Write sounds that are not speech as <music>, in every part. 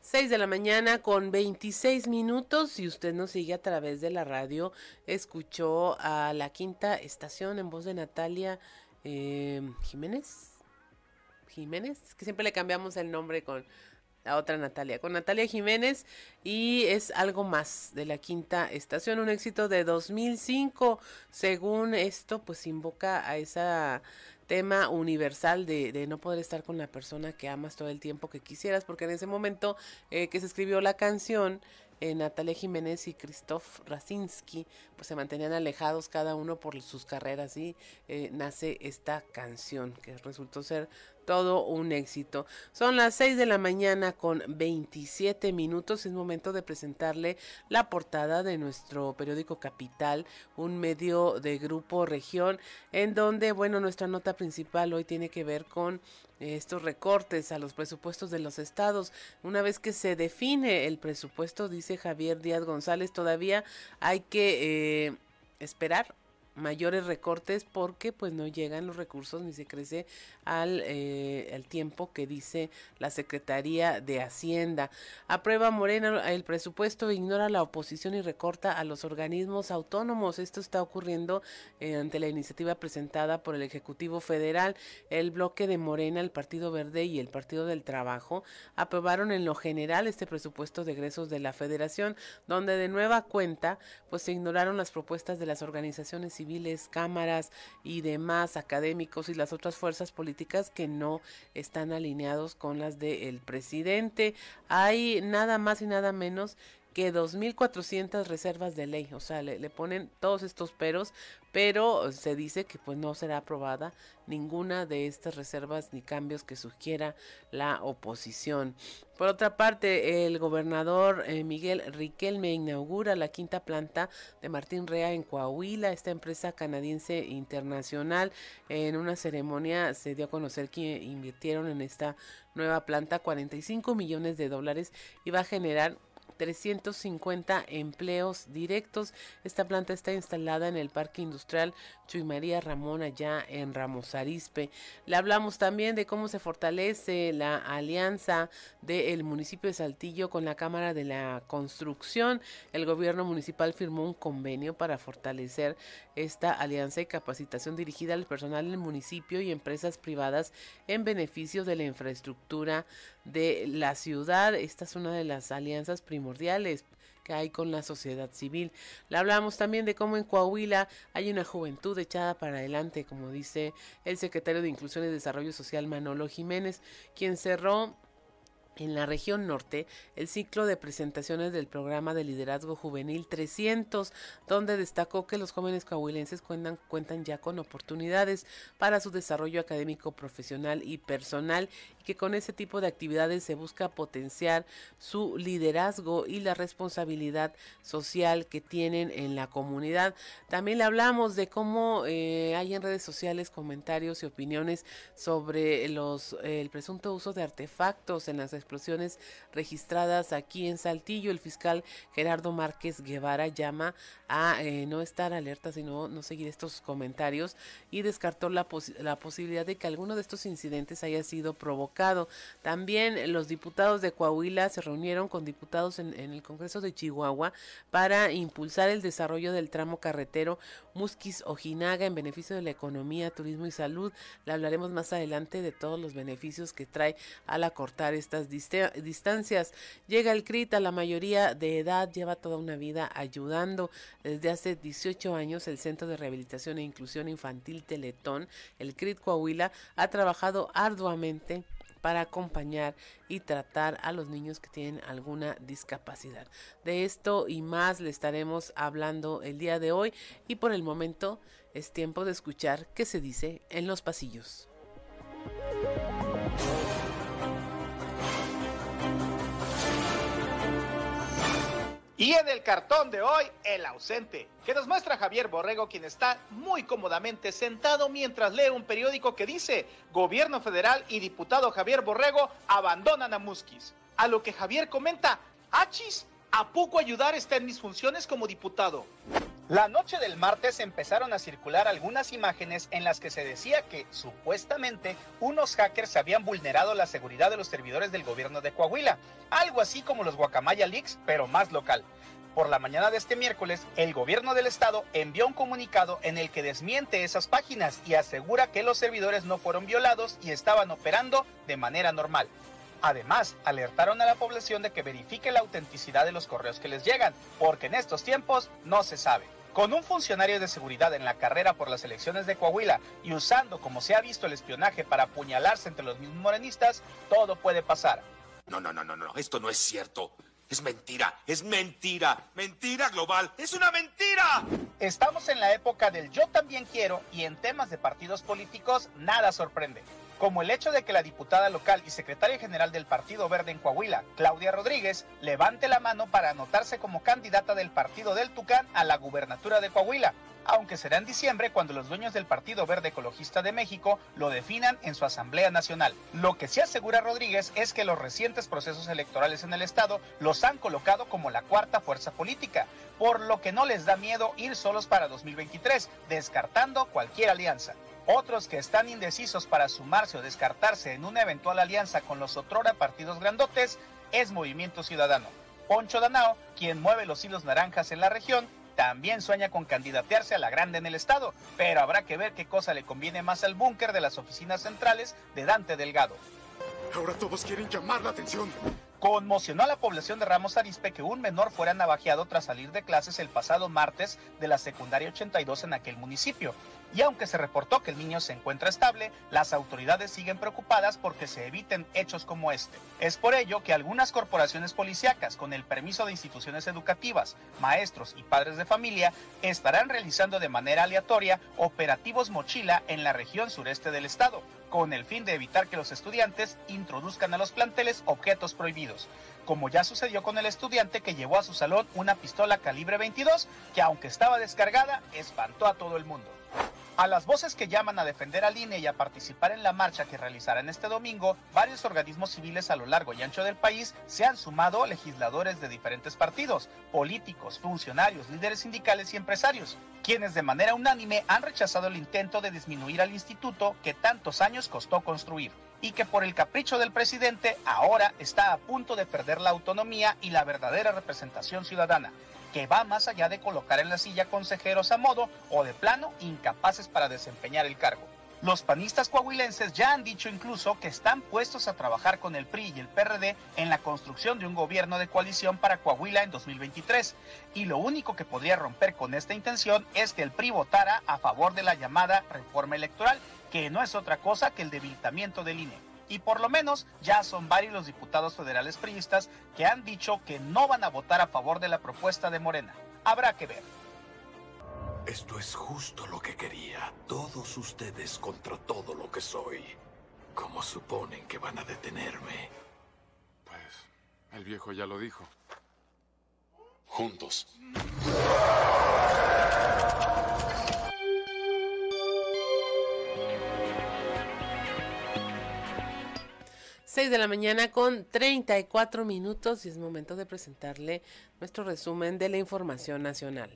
6 de la mañana con 26 minutos y usted nos sigue a través de la radio. Escuchó a la quinta estación en voz de Natalia eh, Jiménez. Jiménez, que siempre le cambiamos el nombre con la otra Natalia, con Natalia Jiménez y es algo más de la quinta estación, un éxito de 2005. Según esto, pues invoca a esa tema universal de, de, no poder estar con la persona que amas todo el tiempo que quisieras, porque en ese momento eh, que se escribió la canción, eh, Natalia Jiménez y Christoph Rasinski pues se mantenían alejados cada uno por sus carreras y eh, nace esta canción que resultó ser todo un éxito. Son las 6 de la mañana con 27 minutos. Es momento de presentarle la portada de nuestro periódico Capital, un medio de grupo región, en donde, bueno, nuestra nota principal hoy tiene que ver con estos recortes a los presupuestos de los estados. Una vez que se define el presupuesto, dice Javier Díaz González, todavía hay que eh, esperar mayores recortes porque pues no llegan los recursos ni se crece al eh, tiempo que dice la Secretaría de Hacienda. Aprueba Morena el presupuesto, ignora la oposición y recorta a los organismos autónomos. Esto está ocurriendo eh, ante la iniciativa presentada por el Ejecutivo Federal. El bloque de Morena, el Partido Verde y el Partido del Trabajo aprobaron en lo general este presupuesto de egresos de la Federación, donde de nueva cuenta pues se ignoraron las propuestas de las organizaciones civiles civiles, cámaras y demás académicos y las otras fuerzas políticas que no están alineados con las del presidente. Hay nada más y nada menos que 2.400 reservas de ley, o sea, le, ponen todos estos peros, pero se dice que pues no será aprobada ninguna de estas reservas ni cambios que sugiera la oposición. Por otra parte, el gobernador eh, Miguel Riquelme inaugura la quinta planta de Martín Rea en Coahuila, esta empresa canadiense internacional. En una ceremonia se dio a conocer que invirtieron en esta nueva planta 45 millones de dólares y va a generar 350 empleos directos. Esta planta está instalada en el Parque Industrial Chuy María Ramón allá en Ramos Arispe. Le hablamos también de cómo se fortalece la alianza del municipio de Saltillo con la Cámara de la Construcción. El gobierno municipal firmó un convenio para fortalecer esta alianza y capacitación dirigida al personal del municipio y empresas privadas en beneficio de la infraestructura de la ciudad. Esta es una de las alianzas primordiales que hay con la sociedad civil. Le hablamos también de cómo en Coahuila hay una juventud echada para adelante, como dice el secretario de Inclusión y Desarrollo Social Manolo Jiménez, quien cerró en la región norte el ciclo de presentaciones del programa de liderazgo juvenil 300, donde destacó que los jóvenes coahuilenses cuentan, cuentan ya con oportunidades para su desarrollo académico, profesional y personal que con ese tipo de actividades se busca potenciar su liderazgo y la responsabilidad social que tienen en la comunidad. También le hablamos de cómo eh, hay en redes sociales comentarios y opiniones sobre los el presunto uso de artefactos en las explosiones registradas aquí en Saltillo. El fiscal Gerardo Márquez Guevara llama a eh, no estar alerta, sino no seguir estos comentarios y descartó la posibilidad de que alguno de estos incidentes haya sido provocado. También los diputados de Coahuila se reunieron con diputados en, en el Congreso de Chihuahua para impulsar el desarrollo del tramo carretero Musquis Ojinaga en beneficio de la economía, turismo y salud. Le hablaremos más adelante de todos los beneficios que trae al acortar estas distancias. Llega el CRIT a la mayoría de edad, lleva toda una vida ayudando. Desde hace 18 años el Centro de Rehabilitación e Inclusión Infantil Teletón, el CRIT Coahuila, ha trabajado arduamente para acompañar y tratar a los niños que tienen alguna discapacidad. De esto y más le estaremos hablando el día de hoy y por el momento es tiempo de escuchar qué se dice en los pasillos. Y en el cartón de hoy, el ausente, que nos muestra Javier Borrego, quien está muy cómodamente sentado mientras lee un periódico que dice, Gobierno federal y diputado Javier Borrego abandonan a Musquis. A lo que Javier comenta, achis, ¿a poco ayudar está en mis funciones como diputado? La noche del martes empezaron a circular algunas imágenes en las que se decía que, supuestamente, unos hackers habían vulnerado la seguridad de los servidores del gobierno de Coahuila, algo así como los Guacamaya Leaks, pero más local. Por la mañana de este miércoles, el gobierno del estado envió un comunicado en el que desmiente esas páginas y asegura que los servidores no fueron violados y estaban operando de manera normal. Además, alertaron a la población de que verifique la autenticidad de los correos que les llegan, porque en estos tiempos no se sabe. Con un funcionario de seguridad en la carrera por las elecciones de Coahuila y usando como se ha visto el espionaje para apuñalarse entre los mismos morenistas, todo puede pasar. No, no, no, no, no, esto no es cierto. Es mentira, es mentira, mentira global, es una mentira. Estamos en la época del yo también quiero y en temas de partidos políticos nada sorprende como el hecho de que la diputada local y secretaria general del Partido Verde en Coahuila, Claudia Rodríguez, levante la mano para anotarse como candidata del Partido del Tucán a la gubernatura de Coahuila, aunque será en diciembre cuando los dueños del Partido Verde Ecologista de México lo definan en su Asamblea Nacional. Lo que sí asegura Rodríguez es que los recientes procesos electorales en el Estado los han colocado como la cuarta fuerza política, por lo que no les da miedo ir solos para 2023, descartando cualquier alianza. Otros que están indecisos para sumarse o descartarse en una eventual alianza con los otrora partidos grandotes es Movimiento Ciudadano. Poncho Danao, quien mueve los hilos naranjas en la región, también sueña con candidatearse a la grande en el estado, pero habrá que ver qué cosa le conviene más al búnker de las oficinas centrales de Dante Delgado. Ahora todos quieren llamar la atención. Conmocionó a la población de Ramos Arispe que un menor fuera navajeado tras salir de clases el pasado martes de la secundaria 82 en aquel municipio. Y aunque se reportó que el niño se encuentra estable, las autoridades siguen preocupadas porque se eviten hechos como este. Es por ello que algunas corporaciones policíacas, con el permiso de instituciones educativas, maestros y padres de familia, estarán realizando de manera aleatoria operativos mochila en la región sureste del estado, con el fin de evitar que los estudiantes introduzcan a los planteles objetos prohibidos, como ya sucedió con el estudiante que llevó a su salón una pistola calibre 22 que aunque estaba descargada, espantó a todo el mundo. A las voces que llaman a defender al INE y a participar en la marcha que realizarán este domingo, varios organismos civiles a lo largo y ancho del país se han sumado legisladores de diferentes partidos, políticos, funcionarios, líderes sindicales y empresarios, quienes de manera unánime han rechazado el intento de disminuir al instituto que tantos años costó construir y que por el capricho del presidente ahora está a punto de perder la autonomía y la verdadera representación ciudadana que va más allá de colocar en la silla consejeros a modo o de plano incapaces para desempeñar el cargo. Los panistas coahuilenses ya han dicho incluso que están puestos a trabajar con el PRI y el PRD en la construcción de un gobierno de coalición para Coahuila en 2023. Y lo único que podría romper con esta intención es que el PRI votara a favor de la llamada reforma electoral, que no es otra cosa que el debilitamiento del INE y por lo menos ya son varios los diputados federales priistas que han dicho que no van a votar a favor de la propuesta de Morena. Habrá que ver. Esto es justo lo que quería. Todos ustedes contra todo lo que soy. ¿Cómo suponen que van a detenerme? Pues el viejo ya lo dijo. Juntos. 6 de la mañana con 34 minutos y es momento de presentarle nuestro resumen de la información nacional.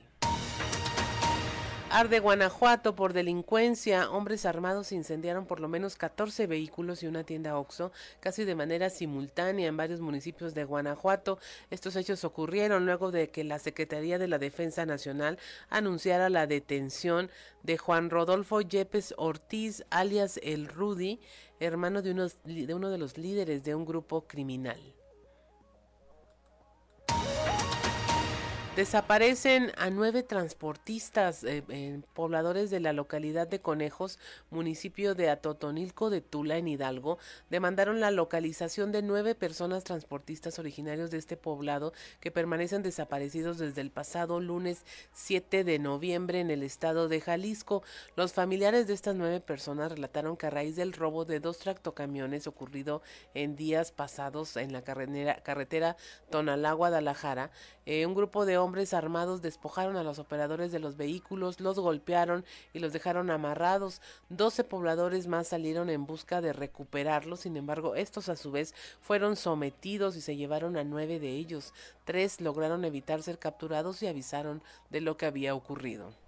Arde Guanajuato por delincuencia. Hombres armados incendiaron por lo menos 14 vehículos y una tienda OXO casi de manera simultánea en varios municipios de Guanajuato. Estos hechos ocurrieron luego de que la Secretaría de la Defensa Nacional anunciara la detención de Juan Rodolfo Yepes Ortiz, alias El Rudy, hermano de, de uno de los líderes de un grupo criminal. Desaparecen a nueve transportistas eh, pobladores de la localidad de Conejos, municipio de Atotonilco de Tula, en Hidalgo. Demandaron la localización de nueve personas transportistas originarios de este poblado que permanecen desaparecidos desde el pasado lunes 7 de noviembre en el estado de Jalisco. Los familiares de estas nueve personas relataron que a raíz del robo de dos tractocamiones ocurrido en días pasados en la carretera, carretera Tonalá-Guadalajara, eh, un grupo de hombres armados despojaron a los operadores de los vehículos, los golpearon y los dejaron amarrados. Doce pobladores más salieron en busca de recuperarlos, sin embargo, estos a su vez fueron sometidos y se llevaron a nueve de ellos. Tres lograron evitar ser capturados y avisaron de lo que había ocurrido.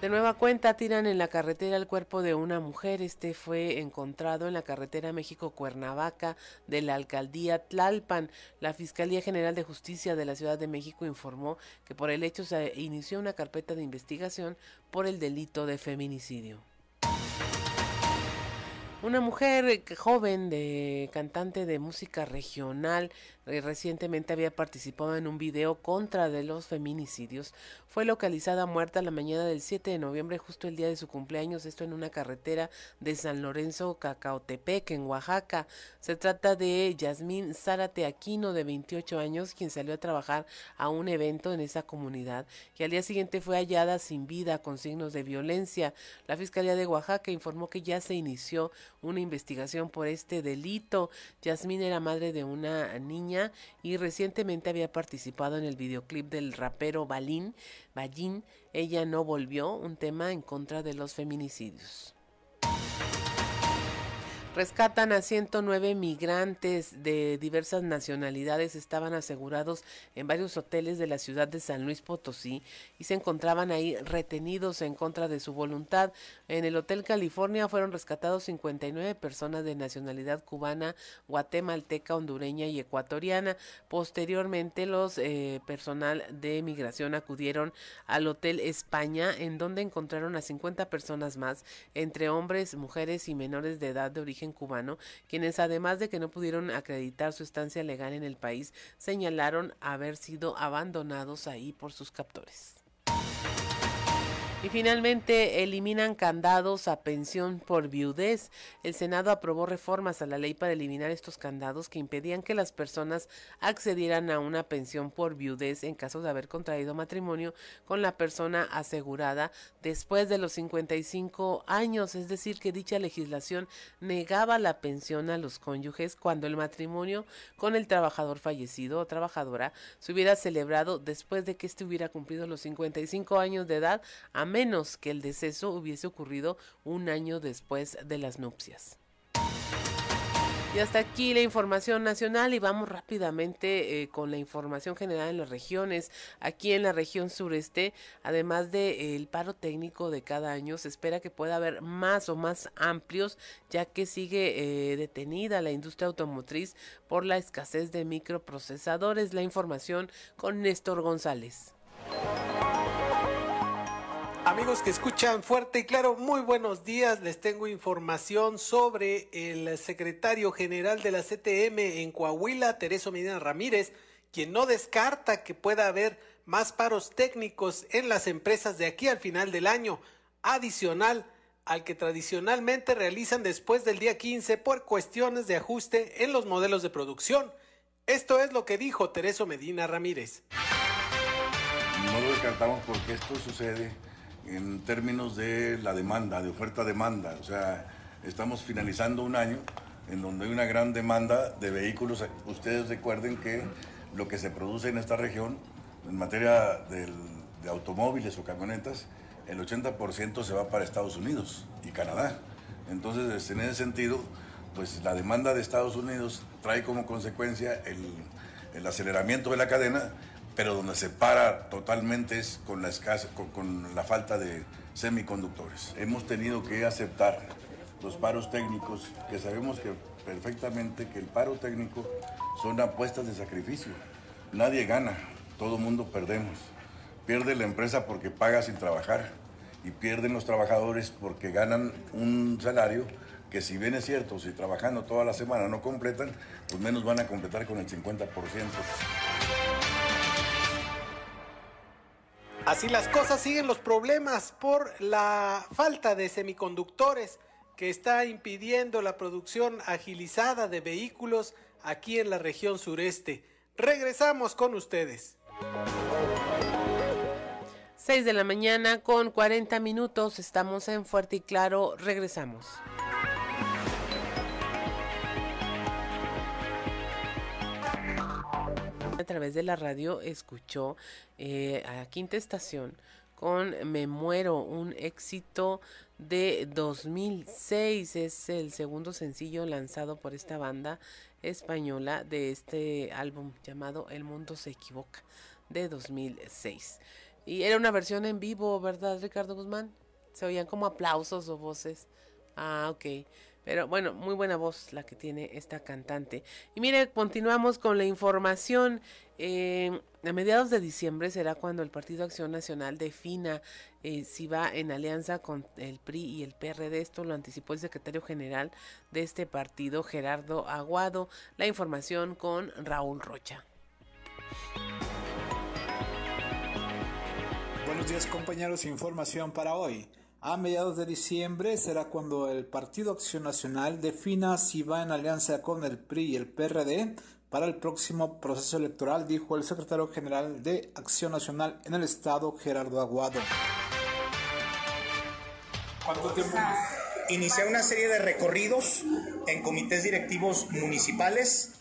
De nueva cuenta tiran en la carretera el cuerpo de una mujer. Este fue encontrado en la carretera México-Cuernavaca de la alcaldía Tlalpan. La Fiscalía General de Justicia de la Ciudad de México informó que por el hecho se inició una carpeta de investigación por el delito de feminicidio. Una mujer joven de cantante de música regional eh, recientemente había participado en un video contra de los feminicidios. Fue localizada muerta la mañana del 7 de noviembre, justo el día de su cumpleaños, esto en una carretera de San Lorenzo, Cacaotepec, en Oaxaca. Se trata de Yasmín Zárate Aquino, de 28 años, quien salió a trabajar a un evento en esa comunidad y al día siguiente fue hallada sin vida con signos de violencia. La Fiscalía de Oaxaca informó que ya se inició una investigación por este delito. Yasmín era madre de una niña y recientemente había participado en el videoclip del rapero Balín, Ballín, Ella no volvió, un tema en contra de los feminicidios. Rescatan a 109 migrantes de diversas nacionalidades, estaban asegurados en varios hoteles de la ciudad de San Luis Potosí y se encontraban ahí retenidos en contra de su voluntad. En el Hotel California fueron rescatados 59 personas de nacionalidad cubana, guatemalteca, hondureña y ecuatoriana. Posteriormente los eh, personal de migración acudieron al Hotel España en donde encontraron a 50 personas más, entre hombres, mujeres y menores de edad de origen cubano, quienes además de que no pudieron acreditar su estancia legal en el país, señalaron haber sido abandonados ahí por sus captores. Y finalmente eliminan candados a pensión por viudez. El Senado aprobó reformas a la ley para eliminar estos candados que impedían que las personas accedieran a una pensión por viudez en caso de haber contraído matrimonio con la persona asegurada después de los 55 años. Es decir, que dicha legislación negaba la pensión a los cónyuges cuando el matrimonio con el trabajador fallecido o trabajadora se hubiera celebrado después de que éste hubiera cumplido los 55 años de edad menos que el deceso hubiese ocurrido un año después de las nupcias. Y hasta aquí la información nacional y vamos rápidamente eh, con la información general en las regiones. Aquí en la región sureste, además del eh, paro técnico de cada año, se espera que pueda haber más o más amplios, ya que sigue eh, detenida la industria automotriz por la escasez de microprocesadores. La información con Néstor González. Amigos que escuchan fuerte y claro, muy buenos días. Les tengo información sobre el secretario general de la CTM en Coahuila, Tereso Medina Ramírez, quien no descarta que pueda haber más paros técnicos en las empresas de aquí al final del año, adicional al que tradicionalmente realizan después del día 15 por cuestiones de ajuste en los modelos de producción. Esto es lo que dijo Tereso Medina Ramírez. No lo descartamos porque esto sucede en términos de la demanda, de oferta-demanda. O sea, estamos finalizando un año en donde hay una gran demanda de vehículos. Ustedes recuerden que lo que se produce en esta región, en materia de automóviles o camionetas, el 80% se va para Estados Unidos y Canadá. Entonces, este, en ese sentido, pues la demanda de Estados Unidos trae como consecuencia el, el aceleramiento de la cadena pero donde se para totalmente es con la, escasa, con, la falta de semiconductores. Hemos tenido que aceptar los paros técnicos, que sabemos que perfectamente que el paro técnico son apuestas de sacrificio. Nadie gana, todo mundo perdemos. Pierde la empresa porque paga sin trabajar y pierden los trabajadores porque ganan un salario que si bien es cierto, si trabajando toda la semana no completan, pues menos van a completar con el 50%. Así las cosas siguen los problemas por la falta de semiconductores que está impidiendo la producción agilizada de vehículos aquí en la región sureste. Regresamos con ustedes. 6 de la mañana con 40 minutos, estamos en Fuerte y Claro, regresamos. A través de la radio escuchó eh, a Quinta Estación con Me Muero, un éxito de 2006. Es el segundo sencillo lanzado por esta banda española de este álbum llamado El Mundo se Equivoca de 2006. Y era una versión en vivo, ¿verdad, Ricardo Guzmán? Se oían como aplausos o voces. Ah, ok. Pero bueno, muy buena voz la que tiene esta cantante. Y mire, continuamos con la información. Eh, a mediados de diciembre será cuando el Partido Acción Nacional defina eh, si va en alianza con el PRI y el PRD. Esto lo anticipó el secretario general de este partido, Gerardo Aguado. La información con Raúl Rocha. Buenos días compañeros, información para hoy. A mediados de diciembre será cuando el Partido Acción Nacional defina si va en alianza con el PRI y el PRD para el próximo proceso electoral, dijo el secretario general de Acción Nacional en el Estado, Gerardo Aguado. ¿Cuánto tiempo? Inicié una serie de recorridos en comités directivos municipales,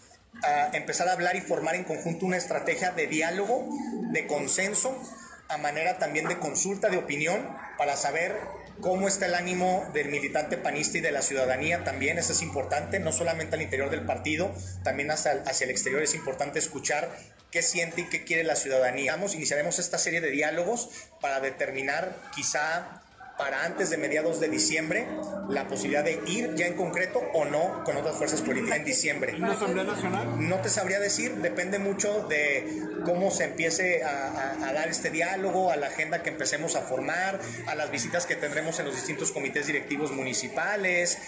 a empezar a hablar y formar en conjunto una estrategia de diálogo, de consenso, a manera también de consulta de opinión para saber cómo está el ánimo del militante panista y de la ciudadanía también, eso es importante, no solamente al interior del partido, también hacia, hacia el exterior es importante escuchar qué siente y qué quiere la ciudadanía. Vamos, iniciaremos esta serie de diálogos para determinar quizá para antes de mediados de diciembre la posibilidad de ir ya en concreto o no con otras fuerzas políticas en diciembre. ¿Y una Asamblea Nacional? No te sabría decir, depende mucho de cómo se empiece a, a, a, dar este diálogo, a la agenda que empecemos a formar, a las visitas que tendremos en los distintos comités directivos municipales,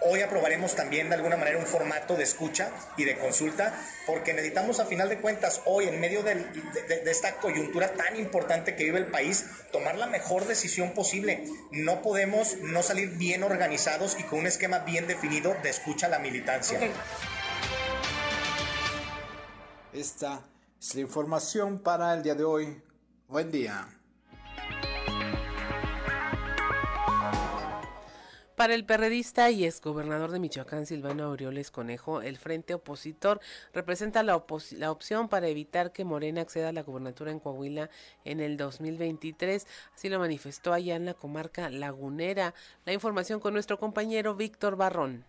Hoy aprobaremos también de alguna manera un formato de escucha y de consulta, porque necesitamos a final de cuentas hoy, en medio de, de, de, esta coyuntura tan importante que vive el país, tomar la mejor decisión posible. No podemos no salir bien organizados y con un esquema bien definido de escucha a la militancia. Okay. Esta es la información para el día de hoy. Buen día. Para el perredista y exgobernador de Michoacán, Silvano Aureoles Conejo, el frente opositor representa la, la, opción para evitar que Morena acceda a la gubernatura en Coahuila en el 2023. Así lo manifestó allá en la comarca lagunera. La información con nuestro compañero Víctor Barrón.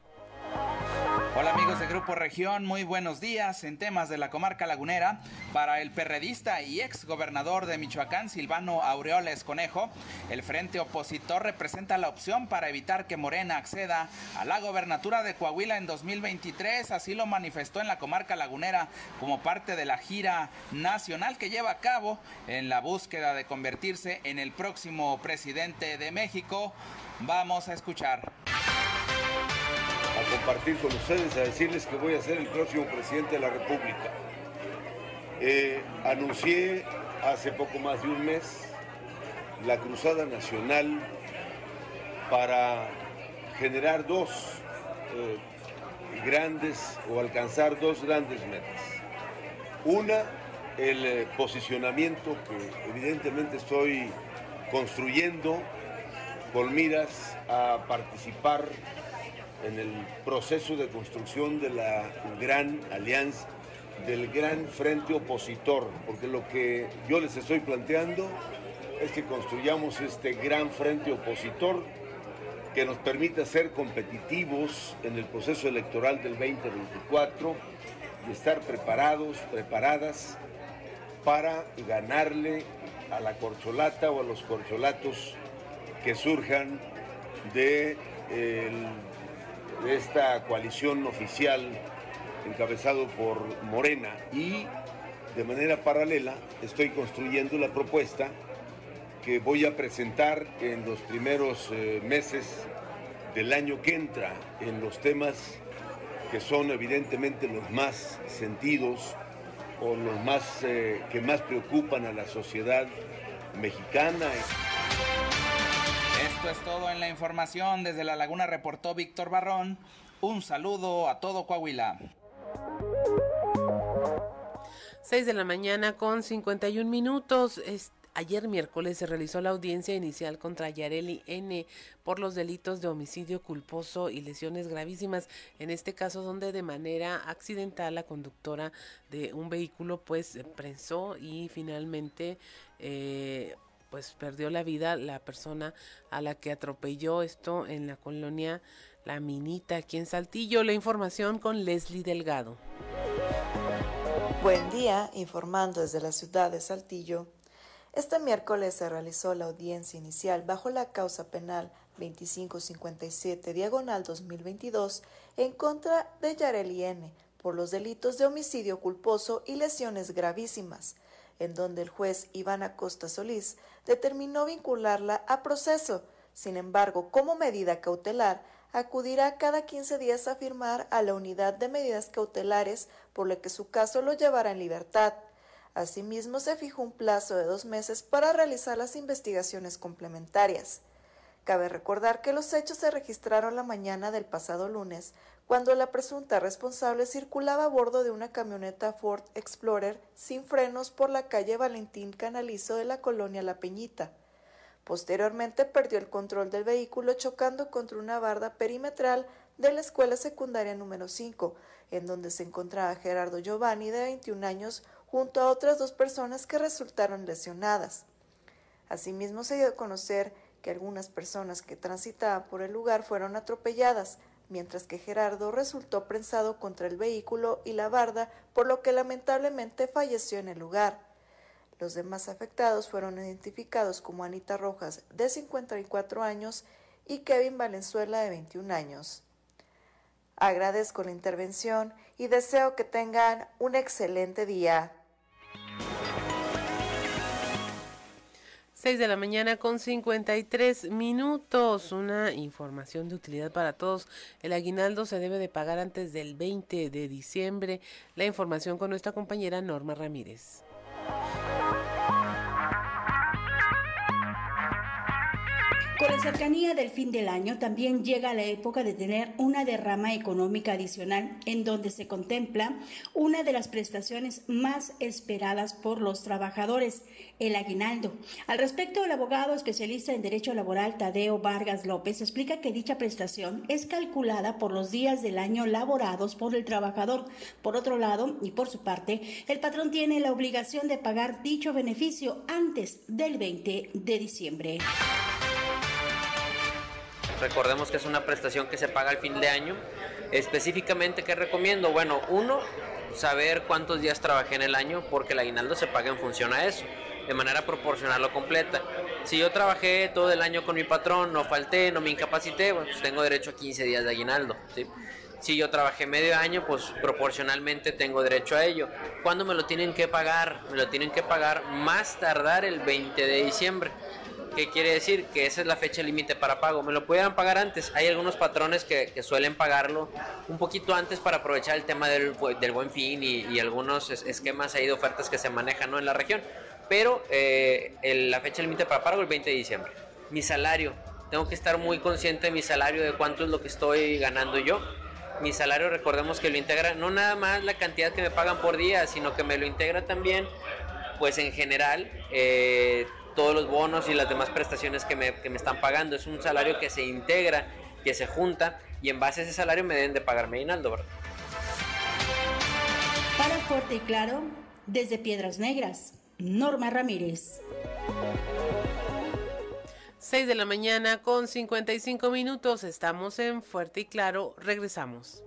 Hola amigos de Grupo Región, muy buenos días en temas de la comarca lagunera. Para el perredista y ex gobernador de Michoacán, Silvano Aureoles Conejo, el frente opositor representa la opción para evitar que Morena acceda a la gobernatura de Coahuila en 2023. Así lo manifestó en la comarca lagunera como parte de la gira nacional que lleva a cabo en la búsqueda de convertirse en el próximo presidente de México. Vamos a escuchar compartir con ustedes, a decirles que voy a ser el próximo presidente de la República. Eh, anuncié hace poco más de un mes la Cruzada Nacional para generar dos eh, grandes o alcanzar dos grandes metas. Una, el eh, posicionamiento que evidentemente estoy construyendo con miras a participar en el proceso de construcción de la gran alianza, del gran frente opositor, porque lo que yo les estoy planteando es que construyamos este gran frente opositor que nos permita ser competitivos en el proceso electoral del 2024 y estar preparados, preparadas para ganarle a la corcholata o a los corcholatos que surjan de el de esta coalición oficial encabezado por Morena y de manera paralela estoy construyendo la propuesta que voy a presentar en los primeros eh, meses del año que entra en los temas que son evidentemente los más sentidos o los más eh, que más preocupan a la sociedad mexicana. Esto es todo en la información. Desde La Laguna reportó Víctor Barrón. Un saludo a todo Coahuila. 6 de la mañana con 51 minutos. Ayer miércoles se realizó la audiencia inicial contra Yareli N por los delitos de homicidio culposo y lesiones gravísimas, en este caso donde de manera accidental la conductora de un vehículo pues prensó y finalmente eh, pues perdió la vida la persona a la que atropelló esto en la colonia La Minita aquí en Saltillo. La información con Leslie Delgado. Buen día, informando desde la ciudad de Saltillo. Este miércoles se realizó la audiencia inicial bajo la causa penal 2557 diagonal 2022 en contra de Yareli N por los delitos de homicidio culposo y lesiones gravísimas, en donde el juez Iván Acosta Solís determinó vincularla a proceso. Sin embargo, como medida cautelar, acudirá cada 15 días a firmar a la unidad de medidas cautelares, por lo que su caso lo llevará en libertad. Asimismo, se fijó un plazo de dos meses para realizar las investigaciones complementarias. Cabe recordar que los hechos se registraron la mañana del pasado lunes, cuando la presunta responsable circulaba a bordo de una camioneta Ford Explorer sin frenos por la calle Valentín Canalizo de la colonia La Peñita. Posteriormente perdió el control del vehículo chocando contra una barda perimetral de la escuela secundaria número 5, en donde se encontraba Gerardo Giovanni, de 21 años, junto a otras dos personas que resultaron lesionadas. Asimismo, se dio a conocer que algunas personas que transitaban por el lugar fueron atropelladas, mientras que Gerardo resultó prensado contra el vehículo y la barda, por lo que lamentablemente falleció en el lugar. Los demás afectados fueron identificados como Anita Rojas, de 54 años, y Kevin Valenzuela, de 21 años. Agradezco la intervención y deseo que tengan un excelente día. 6 de la mañana con 53 minutos. Una información de utilidad para todos. El aguinaldo se debe de pagar antes del 20 de diciembre. La información con nuestra compañera Norma Ramírez. Con la cercanía del fin del año también llega la época de tener una derrama económica adicional en donde se contempla una de las prestaciones más esperadas por los trabajadores, el aguinaldo. Al respecto, el abogado especialista en Derecho Laboral Tadeo Vargas López explica que dicha prestación es calculada por los días del año laborados por el trabajador. Por otro lado, y por su parte, el patrón tiene la obligación de pagar dicho beneficio antes del 20 de diciembre. Recordemos que es una prestación que se paga al fin de año. Específicamente, ¿qué recomiendo? Bueno, uno, saber cuántos días trabajé en el año, porque el aguinaldo se paga en función a eso, de manera proporcional o completa. Si yo trabajé todo el año con mi patrón, no falté, no me incapacité, pues tengo derecho a 15 días de aguinaldo. Si yo trabajé medio año, pues proporcionalmente tengo derecho a ello. ¿Cuándo me lo tienen que pagar? Me lo tienen que pagar más tardar el 20 de diciembre. ¿Qué quiere decir? Que esa es la fecha límite para pago. Me lo pudieran pagar antes. Hay algunos patrones que, suelen pagarlo un poquito antes para aprovechar el tema del, buen fin y, algunos esquemas ahí de ofertas que se manejan en la región. Pero eh, la fecha límite para pago el 20 de diciembre. Mi salario. Tengo que estar muy consciente de mi salario, de cuánto es lo que estoy ganando yo. Mi salario, recordemos que lo integra no nada más la cantidad que me pagan por día, sino que me lo integra también, pues en general, eh, todos los bonos y las demás prestaciones que me, que me están pagando. Es un salario que se integra, que se junta y en base a ese salario me deben de pagarme aguinaldo, ¿verdad? Para Fuerte y Claro, desde Piedras Negras, Norma Ramírez. 6 de la mañana con 55 minutos, estamos en Fuerte y Claro, regresamos.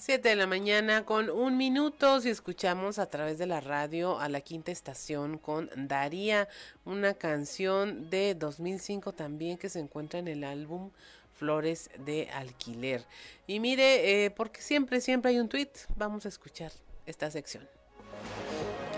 7 de la mañana con un minuto si escuchamos a través de la radio a la quinta estación con Daría, una canción de 2005 también que se encuentra en el álbum Flores de Alquiler. Y mire, eh, porque siempre, siempre hay un tweet, vamos a escuchar esta sección.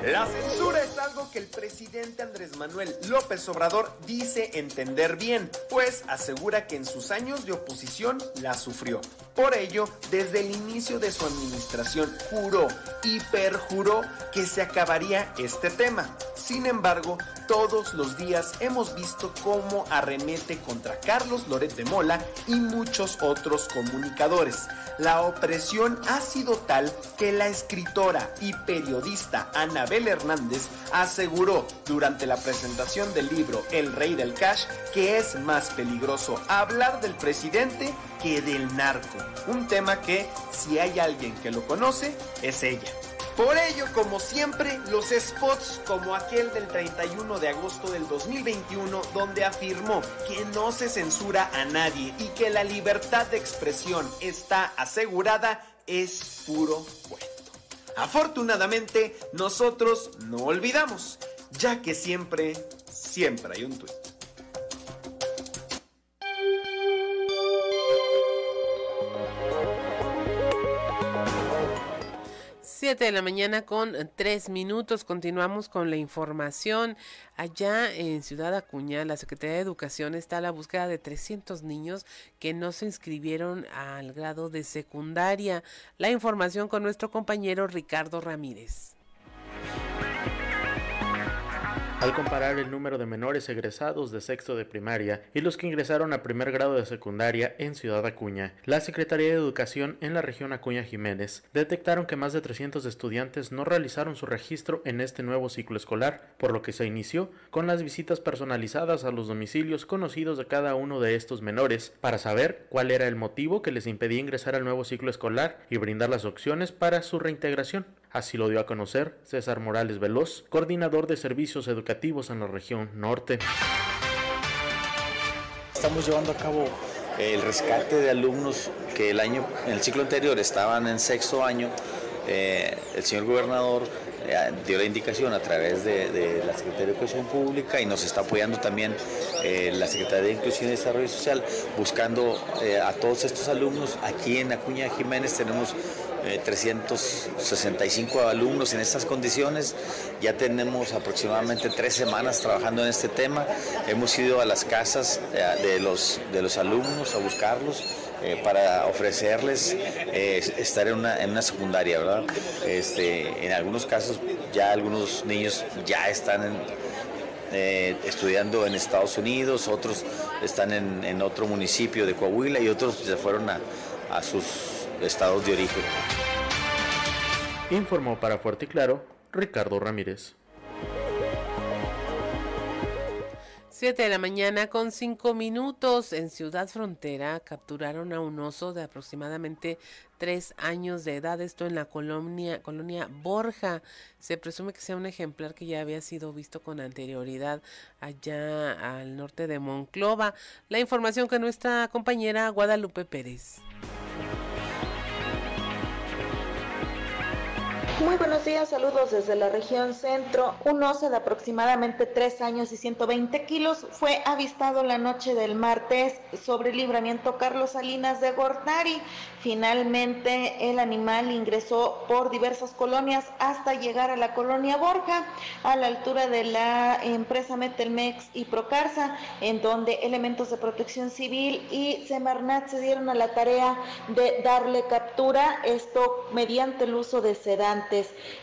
La censura es algo que el presidente Andrés Manuel López Obrador dice entender bien, pues asegura que en sus años de oposición la sufrió. Por ello, desde el inicio de su administración juró y perjuró que se acabaría este tema. Sin embargo, todos los días hemos visto cómo arremete contra Carlos Loret de Mola y muchos otros comunicadores. La opresión ha sido tal que la escritora y periodista Anabel Hernández aseguró durante la presentación del libro El Rey del Cash que es más peligroso hablar del presidente que del narco. Un tema que, si hay alguien que lo conoce, es ella. Por ello, como siempre, los spots como aquel del 31 de agosto del 2021, donde afirmó que no se censura a nadie y que la libertad de expresión está asegurada, es puro cuento. Afortunadamente, nosotros no olvidamos, ya que siempre, siempre hay un tuit. 7 de la mañana con 3 minutos. Continuamos con la información. Allá en Ciudad Acuña, la Secretaría de Educación está a la búsqueda de 300 niños que no se inscribieron al grado de secundaria. La información con nuestro compañero Ricardo Ramírez. Al comparar el número de menores egresados de sexto de primaria y los que ingresaron a primer grado de secundaria en Ciudad Acuña, la Secretaría de Educación en la región Acuña Jiménez detectaron que más de 300 estudiantes no realizaron su registro en este nuevo ciclo escolar, por lo que se inició con las visitas personalizadas a los domicilios conocidos de cada uno de estos menores para saber cuál era el motivo que les impedía ingresar al nuevo ciclo escolar y brindar las opciones para su reintegración. Así lo dio a conocer César Morales Veloz, coordinador de servicios educativos en la región norte. Estamos llevando a cabo el rescate de alumnos que el año, en el ciclo anterior estaban en sexto año. Eh, el señor gobernador eh, dio la indicación a través de, la Secretaría de Educación Pública y nos está apoyando también eh, la Secretaría de Inclusión y Desarrollo Social, buscando a todos estos alumnos. Aquí en Acuña Jiménez tenemos 365 alumnos en estas condiciones. Ya tenemos aproximadamente tres semanas trabajando en este tema. Hemos ido a las casas eh, de los, de los alumnos a buscarlos. Eh, para ofrecerles eh, estar en una, en una secundaria, ¿verdad? Este, en algunos casos ya algunos niños ya están estudiando en Estados Unidos, otros están en, otro municipio de Coahuila y otros se fueron a, a sus estados de origen. Informó para Fuerte y Claro Ricardo Ramírez. 7 de la mañana con 5 minutos en Ciudad Frontera capturaron a un oso de aproximadamente 3 años de edad, esto en la colonia, colonia Borja. Se presume que sea un ejemplar que ya había sido visto con anterioridad allá al norte de Monclova. La información que nuestra compañera Guadalupe Pérez. Muy buenos días, saludos desde la región centro. Un oso de aproximadamente 3 años y 120 kilos fue avistado la noche del martes sobre el libramiento Carlos Salinas de Gortari. Finalmente el animal ingresó por diversas colonias hasta llegar a la colonia Borja, a la altura de la empresa Metelmex y Procarsa, en donde elementos de protección civil y Semarnat se dieron a la tarea de darle captura, esto mediante el uso de sedantes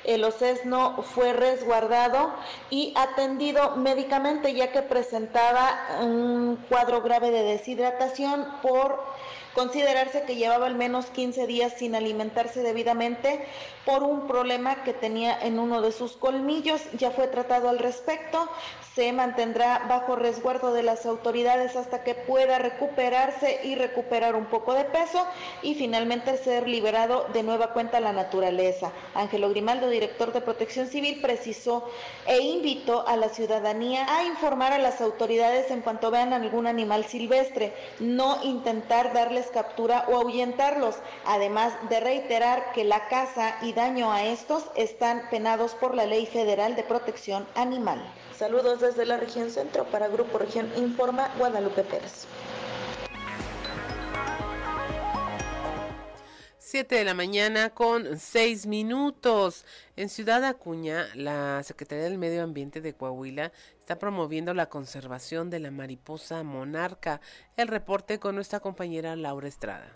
el ocesno fue resguardado y atendido médicamente ya que presentaba un cuadro grave de deshidratación por considerarse que llevaba al menos 15 días sin alimentarse debidamente por un problema que tenía en uno de sus colmillos. Ya fue tratado al respecto, se mantendrá bajo resguardo de las autoridades hasta que pueda recuperarse y recuperar un poco de peso y finalmente ser liberado de nueva cuenta a la naturaleza. Ángelo Grimaldo, director de Protección Civil, precisó e invitó a la ciudadanía a informar a las autoridades en cuanto vean algún animal silvestre, no intentar darles captura o ahuyentarlos, además de reiterar que la caza y daño a estos están penados por la Ley Federal de Protección Animal. Saludos desde la región centro para Grupo Región Informa Guadalupe Pérez. 7 de la mañana con 6 minutos. En Ciudad Acuña, la Secretaría del Medio Ambiente de Coahuila está promoviendo la conservación de la mariposa monarca. El reporte con nuestra compañera Laura Estrada.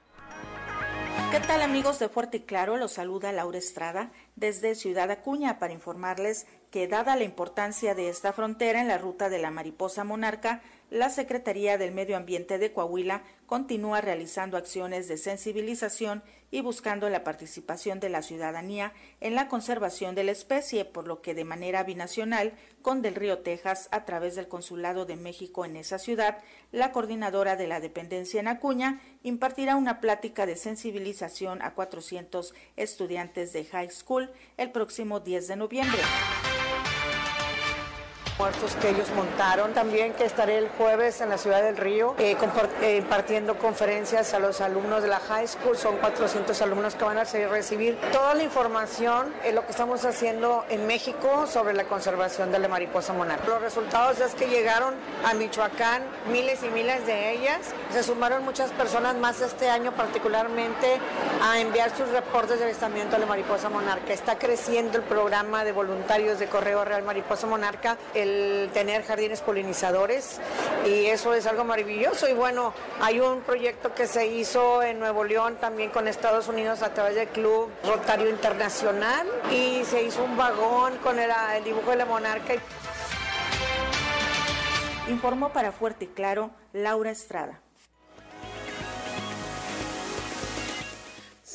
¿Qué tal amigos de Fuerte y Claro? Los saluda Laura Estrada desde Ciudad Acuña para informarles que dada la importancia de esta frontera en la ruta de la mariposa monarca, la Secretaría del Medio Ambiente de Coahuila continúa realizando acciones de sensibilización y buscando la participación de la ciudadanía en la conservación de la especie, por lo que de manera binacional con Del Río Texas, a través del Consulado de México en esa ciudad, la coordinadora de la dependencia en Acuña impartirá una plática de sensibilización a 400 estudiantes de high school el próximo 10 de noviembre que ellos montaron. También que estaré el jueves en la ciudad del Río eh, eh, impartiendo conferencias a los alumnos de la high school. Son 400 alumnos que van a recibir toda la información en lo que estamos haciendo en México sobre la conservación de la mariposa monarca. Los resultados es que llegaron a Michoacán miles y miles de ellas. Se sumaron muchas personas más este año particularmente a enviar sus reportes de avistamiento de la mariposa monarca. Está creciendo el programa de voluntarios de Correo Real Mariposa Monarca. Tener jardines polinizadores y eso es algo maravilloso. Y bueno, hay un proyecto que se hizo en Nuevo León también con Estados Unidos a través del Club Rotario Internacional y se hizo un vagón con el, el dibujo de la monarca. Informó para Fuerte y Claro Laura Estrada.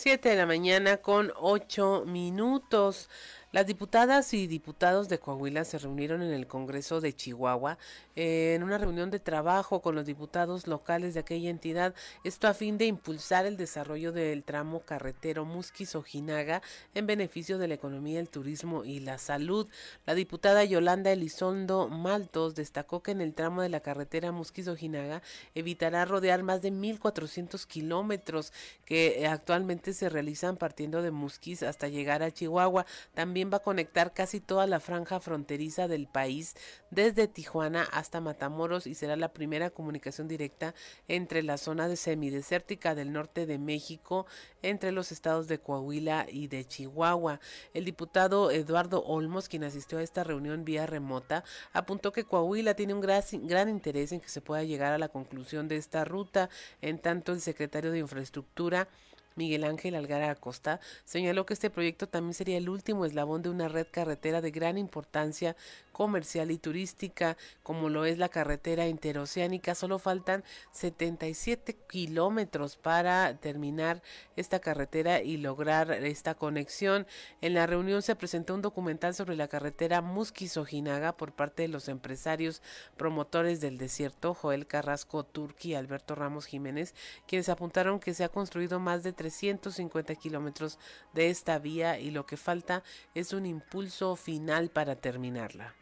7 de la mañana con 8 minutos. Las diputadas y diputados de Coahuila se reunieron en el Congreso de Chihuahua en una reunión de trabajo con los diputados locales de aquella entidad, esto a fin de impulsar el desarrollo del tramo carretero Musquis-Ojinaga en beneficio de la economía, el turismo y la salud. La diputada Yolanda Elizondo Maltos destacó que en el tramo de la carretera Musquis-Ojinaga evitará rodear más de 1.400 kilómetros que actualmente se realizan partiendo de Musquis hasta llegar a Chihuahua. También va a conectar casi toda la franja fronteriza del país desde Tijuana hasta Matamoros y será la primera comunicación directa entre la zona de semidesértica del norte de México entre los estados de Coahuila y de Chihuahua. El diputado Eduardo Olmos, quien asistió a esta reunión vía remota, apuntó que Coahuila tiene un gran, gran interés en que se pueda llegar a la conclusión de esta ruta, en tanto el secretario de Infraestructura Miguel Ángel Algara Acosta, señaló que este proyecto también sería el último eslabón de una red carretera de gran importancia comercial y turística, como lo es la carretera interoceánica. Solo faltan 77 kilómetros para terminar esta carretera y lograr esta conexión. En la reunión se presentó un documental sobre la carretera Musquis-Ojinaga por parte de los empresarios promotores del desierto, Joel Carrasco Turki y Alberto Ramos Jiménez, quienes apuntaron que se ha construido más de 350 kilómetros de esta vía y lo que falta es un impulso final para terminarla.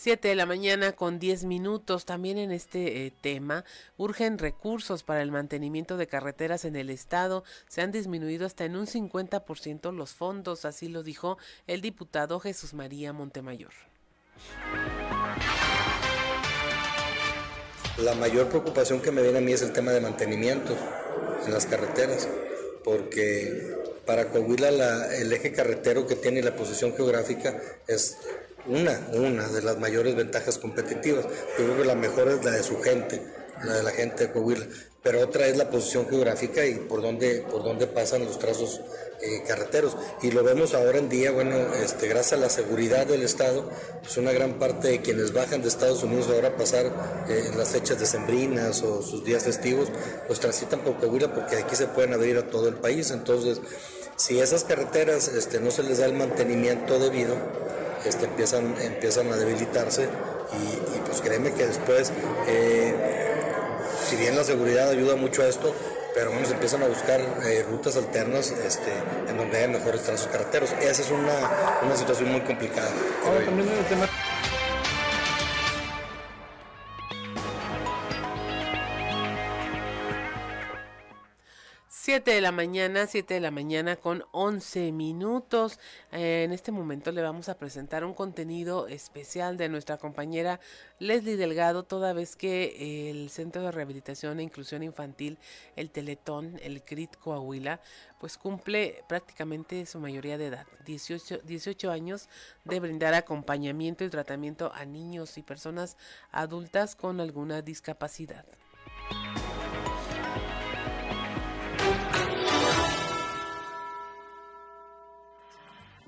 7 de la mañana con 10 minutos. También en este eh, tema urgen recursos para el mantenimiento de carreteras en el estado. Se han disminuido hasta en un 50% los fondos, así lo dijo el diputado Jesús María Montemayor. La mayor preocupación que me viene a mí es el tema de mantenimiento en las carreteras, porque para Coahuila el eje carretero que tiene la posición geográfica es una, una de las mayores ventajas competitivas. Yo creo que la mejor es la de su gente, la de la gente de Coahuila, pero otra es la posición geográfica y por dónde, por dónde pasan los trazos eh, carreteros. Y lo vemos ahora en día, bueno, este, gracias a la seguridad del Estado, pues una gran parte de quienes bajan de Estados Unidos ahora a pasar eh, en las fechas decembrinas o sus días festivos, pues transitan por Coahuila porque aquí se pueden abrir a todo el país. Entonces, si esas carreteras este, no se les da el mantenimiento debido, este, empiezan, empiezan a debilitarse y, pues créeme que después, eh, si bien la seguridad ayuda mucho a esto, pero bueno, se empiezan a buscar eh, rutas alternas este, en donde haya mejores trazos carreteros. Esa es una, una situación muy complicada. Ahora, también tema 7 de la mañana, 7 de la mañana con 11 minutos. Eh, en este momento le vamos a presentar un contenido especial de nuestra compañera Leslie Delgado, toda vez que el Centro de Rehabilitación e Inclusión Infantil, el Teletón, el CRIT Coahuila, pues cumple prácticamente su mayoría de edad, 18, 18 años de brindar acompañamiento y tratamiento a niños y personas adultas con alguna discapacidad.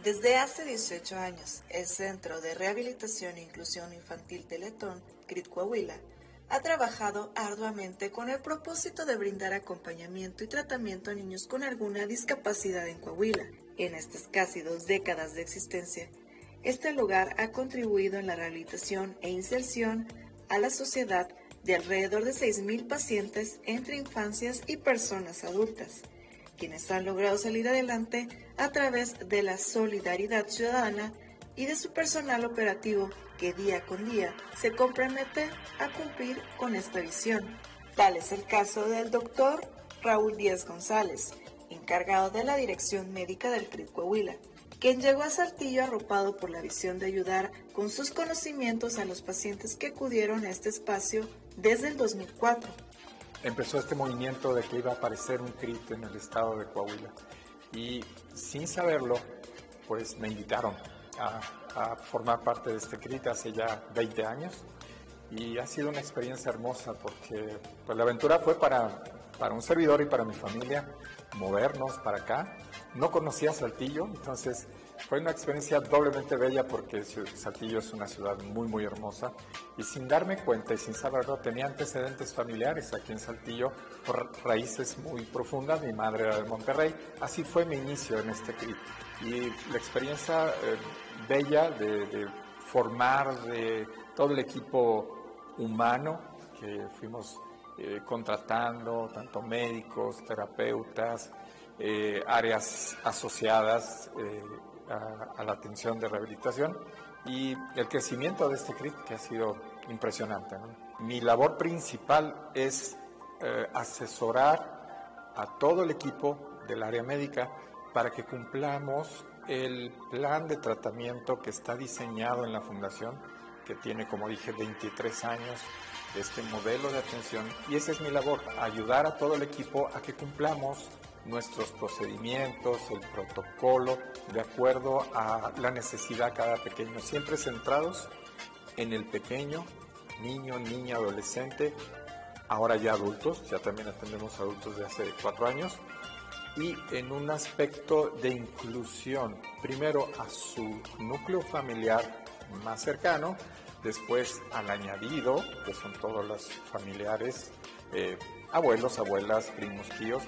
Desde hace 18 años, el Centro de Rehabilitación e Inclusión Infantil Teletón, CRIT Coahuila, ha trabajado arduamente con el propósito de brindar acompañamiento y tratamiento a niños con alguna discapacidad en Coahuila. En estas casi dos décadas de existencia, este lugar ha contribuido en la rehabilitación e inserción a la sociedad de alrededor de 6.000 pacientes entre infancias y personas adultas, quienes han logrado salir adelante a través de la solidaridad ciudadana y de su personal operativo que día con día se compromete a cumplir con esta visión. Tal es el caso del doctor Raúl Díaz González, encargado de la dirección médica del CRIT Coahuila, quien llegó a Saltillo arropado por la visión de ayudar con sus conocimientos a los pacientes que acudieron a este espacio desde el 2004. Empezó este movimiento de que iba a aparecer un CRIT en el estado de Coahuila y sin saberlo, pues me invitaron a, formar parte de este CRIT hace ya 20 años y ha sido una experiencia hermosa porque pues, la aventura fue para, para un servidor y para mi familia movernos para acá. No conocía Saltillo, entonces fue una experiencia doblemente bella porque Saltillo es una ciudad muy, muy hermosa y sin darme cuenta y sin saberlo tenía antecedentes familiares aquí en Saltillo por raíces muy profundas. Mi madre era de Monterrey, así fue mi inicio en este CRIT. Y la experiencia eh, bella de, formar de todo el equipo humano que fuimos eh, contratando, tanto médicos, terapeutas, eh, áreas asociadas a, la atención de rehabilitación y el crecimiento de este CRIT que ha sido impresionante. Mi labor principal es eh, asesorar a todo el equipo del área médica para que cumplamos el plan de tratamiento que está diseñado en la fundación, que tiene, como dije, 23 años este modelo de atención. Y esa es mi labor, ayudar a todo el equipo a que cumplamos nuestros procedimientos, el protocolo, de acuerdo a la necesidad cada pequeño, siempre centrados en el pequeño, niño, niña, adolescente, ahora ya adultos, ya también atendemos adultos de hace cuatro años, y en un aspecto de inclusión, primero a su núcleo familiar más cercano, después al añadido, que son todos los familiares, eh, abuelos, abuelas, primos, tíos,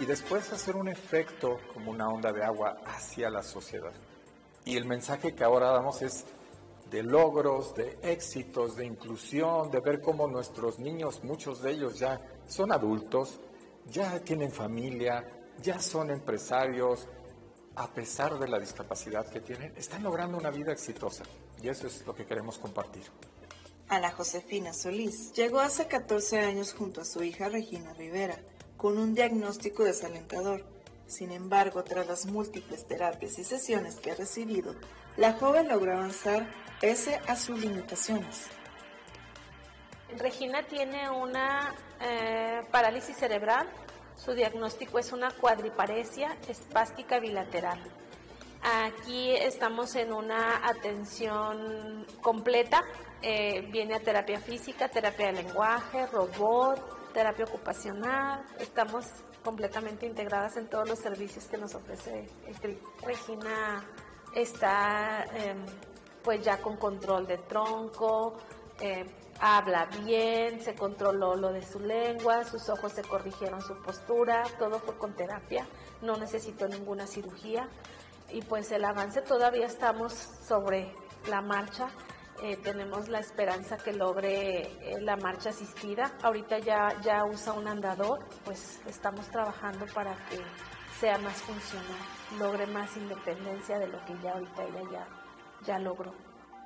y después hacer un efecto como una onda de agua hacia la sociedad. Y el mensaje que ahora damos es de logros, de éxitos, de inclusión, de ver cómo nuestros niños, muchos de ellos ya son adultos, ya tienen familia, ya son empresarios, a pesar de la discapacidad que tienen, están logrando una vida exitosa. Y eso es lo que queremos compartir. Ana Josefina Solís llegó hace 14 años junto a su hija Regina Rivera con un diagnóstico desalentador. Sin embargo, tras las múltiples terapias y sesiones que ha recibido, la joven logró avanzar pese a sus limitaciones. Regina tiene una eh, parálisis cerebral. Su diagnóstico es una cuadriparesia espástica bilateral. Aquí estamos en una atención completa. Eh, viene a terapia física, terapia de lenguaje, robot, terapia ocupacional, estamos completamente integradas en todos los servicios que nos ofrece el CRI. Regina está em, pues ya con control de tronco, em, habla bien, se controló lo de su lengua, sus ojos se corrigieron su postura, todo fue con terapia, no necesitó ninguna cirugía y pues el avance todavía estamos sobre la marcha eh, tenemos la esperanza que logre eh, la marcha asistida. Ahorita ya, ya usa un andador, pues estamos trabajando para que sea más funcional, logre más independencia de lo que ya ahorita ella ya, ya logró.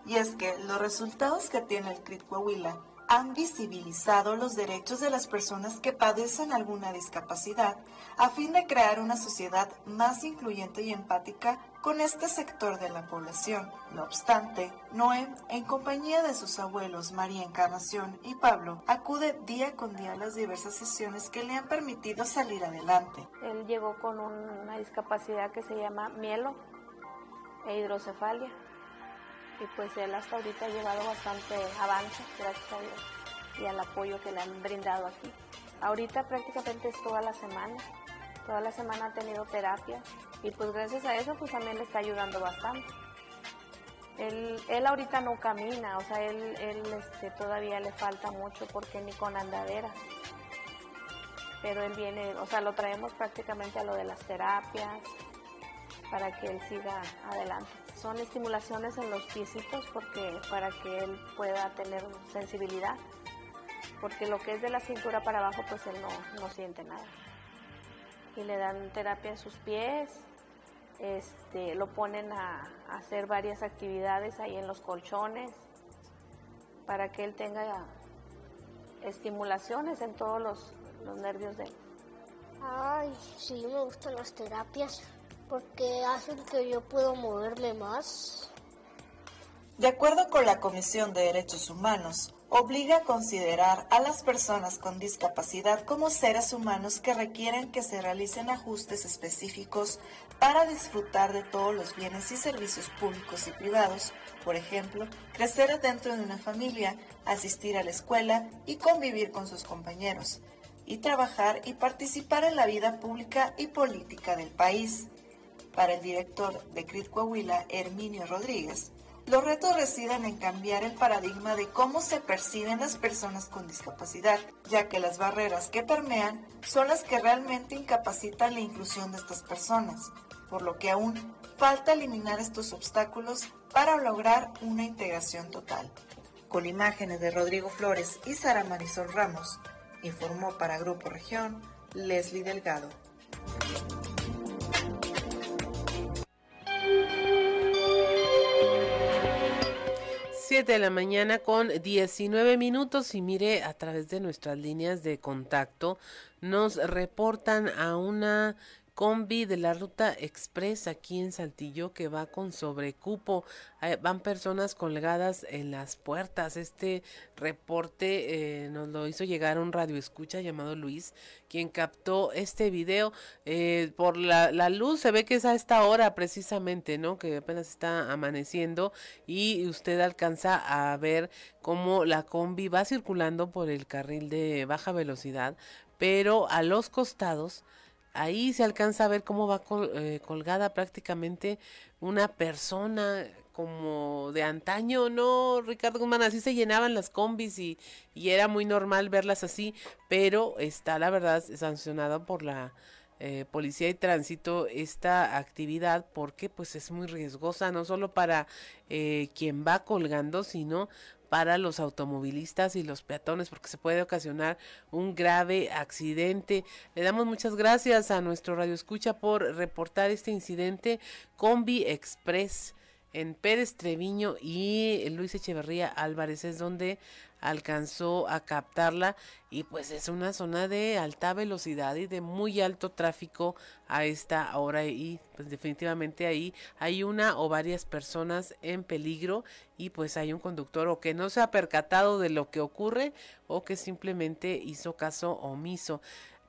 Y es que los resultados que tiene el CRIT Coahuila han visibilizado los derechos de las personas que padecen alguna discapacidad a fin de crear una sociedad más incluyente y empática con este sector de la población. No obstante, Noé, en compañía de sus abuelos María Encarnación y Pablo, acude día con día a las diversas sesiones que le han permitido salir adelante. Él llegó con una discapacidad que se llama mielo e hidrocefalia y pues él hasta ahorita ha llevado bastante avance, gracias a Dios, y al apoyo que le han brindado aquí. Ahorita prácticamente es toda la semana, toda la semana ha tenido terapia y pues gracias a eso pues también le está ayudando bastante. Él, él ahorita no camina, o sea, él, él este, todavía le falta mucho porque ni con andadera. Pero él viene, o sea, lo traemos prácticamente a lo de las terapias para que él siga adelante. Son estimulaciones en los piecitos porque para que él pueda tener sensibilidad, porque lo que es de la cintura para abajo pues él no, no siente nada. Y le dan terapia en sus pies, este, lo ponen a, hacer varias actividades ahí en los colchones para que él tenga estimulaciones en todos los, los nervios de él. Ay, sí, me gustan las terapias porque hacen que yo pueda moverme más. De acuerdo con la Comisión de Derechos Humanos, obliga a considerar a las personas con discapacidad como seres humanos que requieren que se realicen ajustes específicos para disfrutar de todos los bienes y servicios públicos y privados, por ejemplo, crecer dentro de una familia, asistir a la escuela y convivir con sus compañeros, y trabajar y participar en la vida pública y política del país. Para el director de CRIT Coahuila, Herminio Rodríguez, los retos residen en cambiar el paradigma de cómo se perciben las personas con discapacidad, ya que las barreras que permean son las que realmente incapacitan la inclusión de estas personas, por lo que aún falta eliminar estos obstáculos para lograr una integración total. Con imágenes de Rodrigo Flores y Sara Marisol Ramos, informó para Grupo Región Leslie Delgado. 7 de la mañana con 19 minutos y mire a través de nuestras líneas de contacto nos reportan a una combi de la ruta express aquí en Saltillo que va con sobrecupo. van personas colgadas en las puertas. Este reporte eh, nos lo hizo llegar un radio escucha llamado Luis, quien captó este video. Eh, por la, la, luz se ve que es a esta hora precisamente, ¿no? Que apenas está amaneciendo y usted alcanza a ver cómo la combi va circulando por el carril de baja velocidad, pero a los costados ahí se alcanza a ver cómo va eh, colgada prácticamente una persona como de antaño, ¿no, Ricardo Guzmán? Así se llenaban las combis y, y era muy normal verlas así, pero está, la verdad, sancionada por la eh, Policía y Tránsito esta actividad porque pues es muy riesgosa, no solo para eh, quien va colgando, sino para los automovilistas y los peatones porque se puede ocasionar un grave accidente. Le damos muchas gracias a nuestro Radio Escucha por reportar este incidente Combi Express en Pérez Treviño y Luis Echeverría Álvarez es donde alcanzó a captarla y pues es una zona de alta velocidad y de muy alto tráfico a esta hora y pues definitivamente ahí hay una o varias personas en peligro y pues hay un conductor o que no se ha percatado de lo que ocurre o que simplemente hizo caso omiso.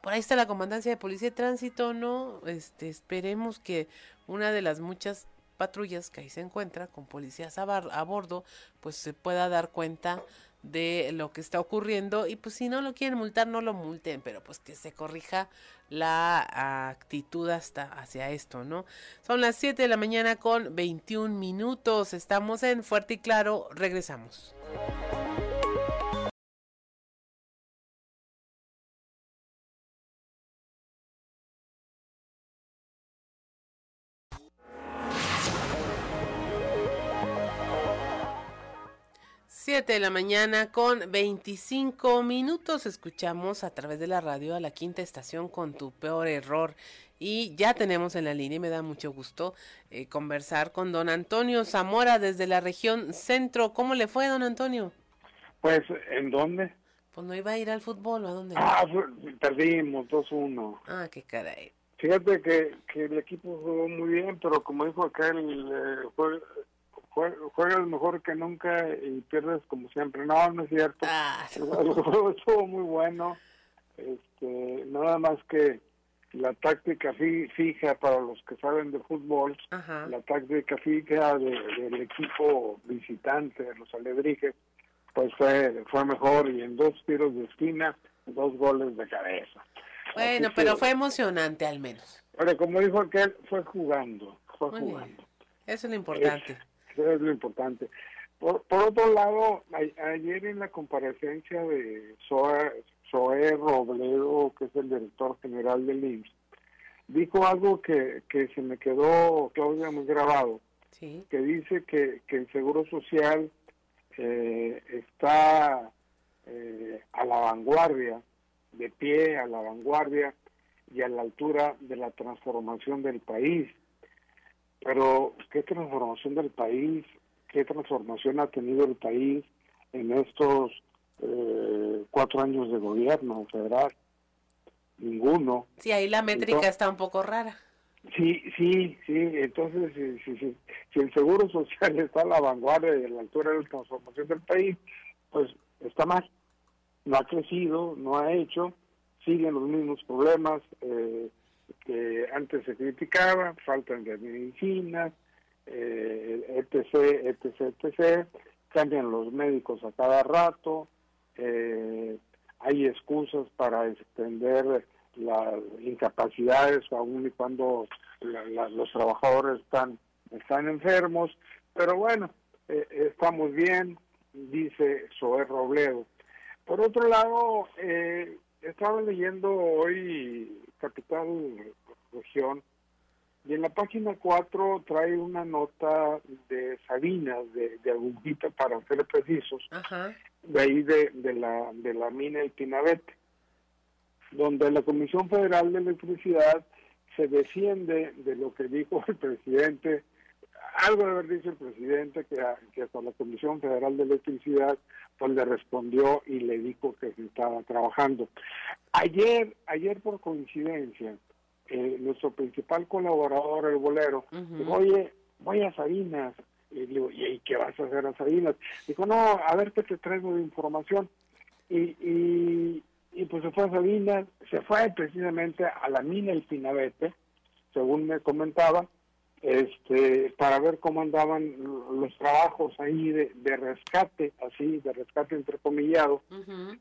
Por ahí está la comandancia de policía de tránsito, ¿no? Este, esperemos que una de las muchas patrullas que ahí se encuentra con policías a, a bordo, pues se pueda dar cuenta de lo que está ocurriendo. Y pues si no lo quieren multar no lo multen pero pues que se corrija la actitud hasta hacia esto no son las 7 de la mañana con 21 minutos. Estamos en Fuerte y Claro. Regresamos 7 de la mañana con 25 minutos escuchamos a través de la radio a la quinta estación con tu peor error y ya tenemos en la línea y me da mucho gusto eh, conversar con don Antonio Zamora desde la región centro. ¿Cómo le fue don Antonio? Pues, ¿en dónde? Pues no iba a ir al fútbol, ¿a dónde? Ah, perdimos 2-1. Ah, qué caray. Fíjate que, que el equipo jugó muy bien, pero como dijo acá el, eh, juegas mejor que nunca y pierdes como siempre. No, no es cierto. Ah. El, <laughs> juego estuvo muy bueno. Este, nada más que la táctica fija para los que saben de fútbol, la táctica fija del equipo visitante, de los alebrijes, pues fue, fue mejor y en dos tiros de esquina, dos goles de cabeza. Bueno, pero fue emocionante al menos. Pero como dijo aquel, fue jugando, fue jugando. Eso es lo importante. Eso es lo importante. Por, otro lado, ayer en la comparecencia de Zoe, Robledo, que es el director general del IMSS, dijo algo que, que se me quedó, Claudia, muy grabado, que dice que, que el Seguro Social eh, está eh, a la vanguardia, de pie a la vanguardia y a la altura de la transformación del país. Pero, ¿qué transformación del país? ¿Qué transformación ha tenido el país en estos eh, cuatro años de gobierno federal? Ninguno. Sí, ahí la métrica está un poco rara. Sí, sí, sí. Entonces, si, si, si, el Seguro Social <laughs> está a la vanguardia y a la altura de la transformación del país, pues está mal. No ha crecido, no ha hecho, siguen los mismos problemas eh, que antes se criticaban, faltan de medicina, eh, etc., etc., etc., cambian los médicos a cada rato, eh, hay excusas para extender las incapacidades aún y cuando los trabajadores están, están enfermos, pero bueno, eh, estamos bien, dice Zoé Robledo. Por otro lado, eh, estaba leyendo hoy Capital Región. Y en la página 4 trae una nota de Sabinas, de, de para ser precisos, de ahí de, de, la, de la mina El Pinabete, donde la Comisión Federal de Electricidad se defiende de lo que dijo el presidente, algo de haber dicho el presidente, que, que hasta la Comisión Federal de Electricidad pues le respondió y le dijo que se estaba trabajando. Ayer, ayer por coincidencia, eh, nuestro principal colaborador, el bolero, dijo, oye, voy a Sabinas. Y digo, ¿y qué vas a hacer a Sabinas? Dijo, no, a ver qué te traigo de información. Y, y, y pues se fue a Sabinas, se fue precisamente a la mina El Pinabete, según me comentaba, este, para ver cómo andaban los trabajos ahí de, rescate, así, de rescate entrecomillado.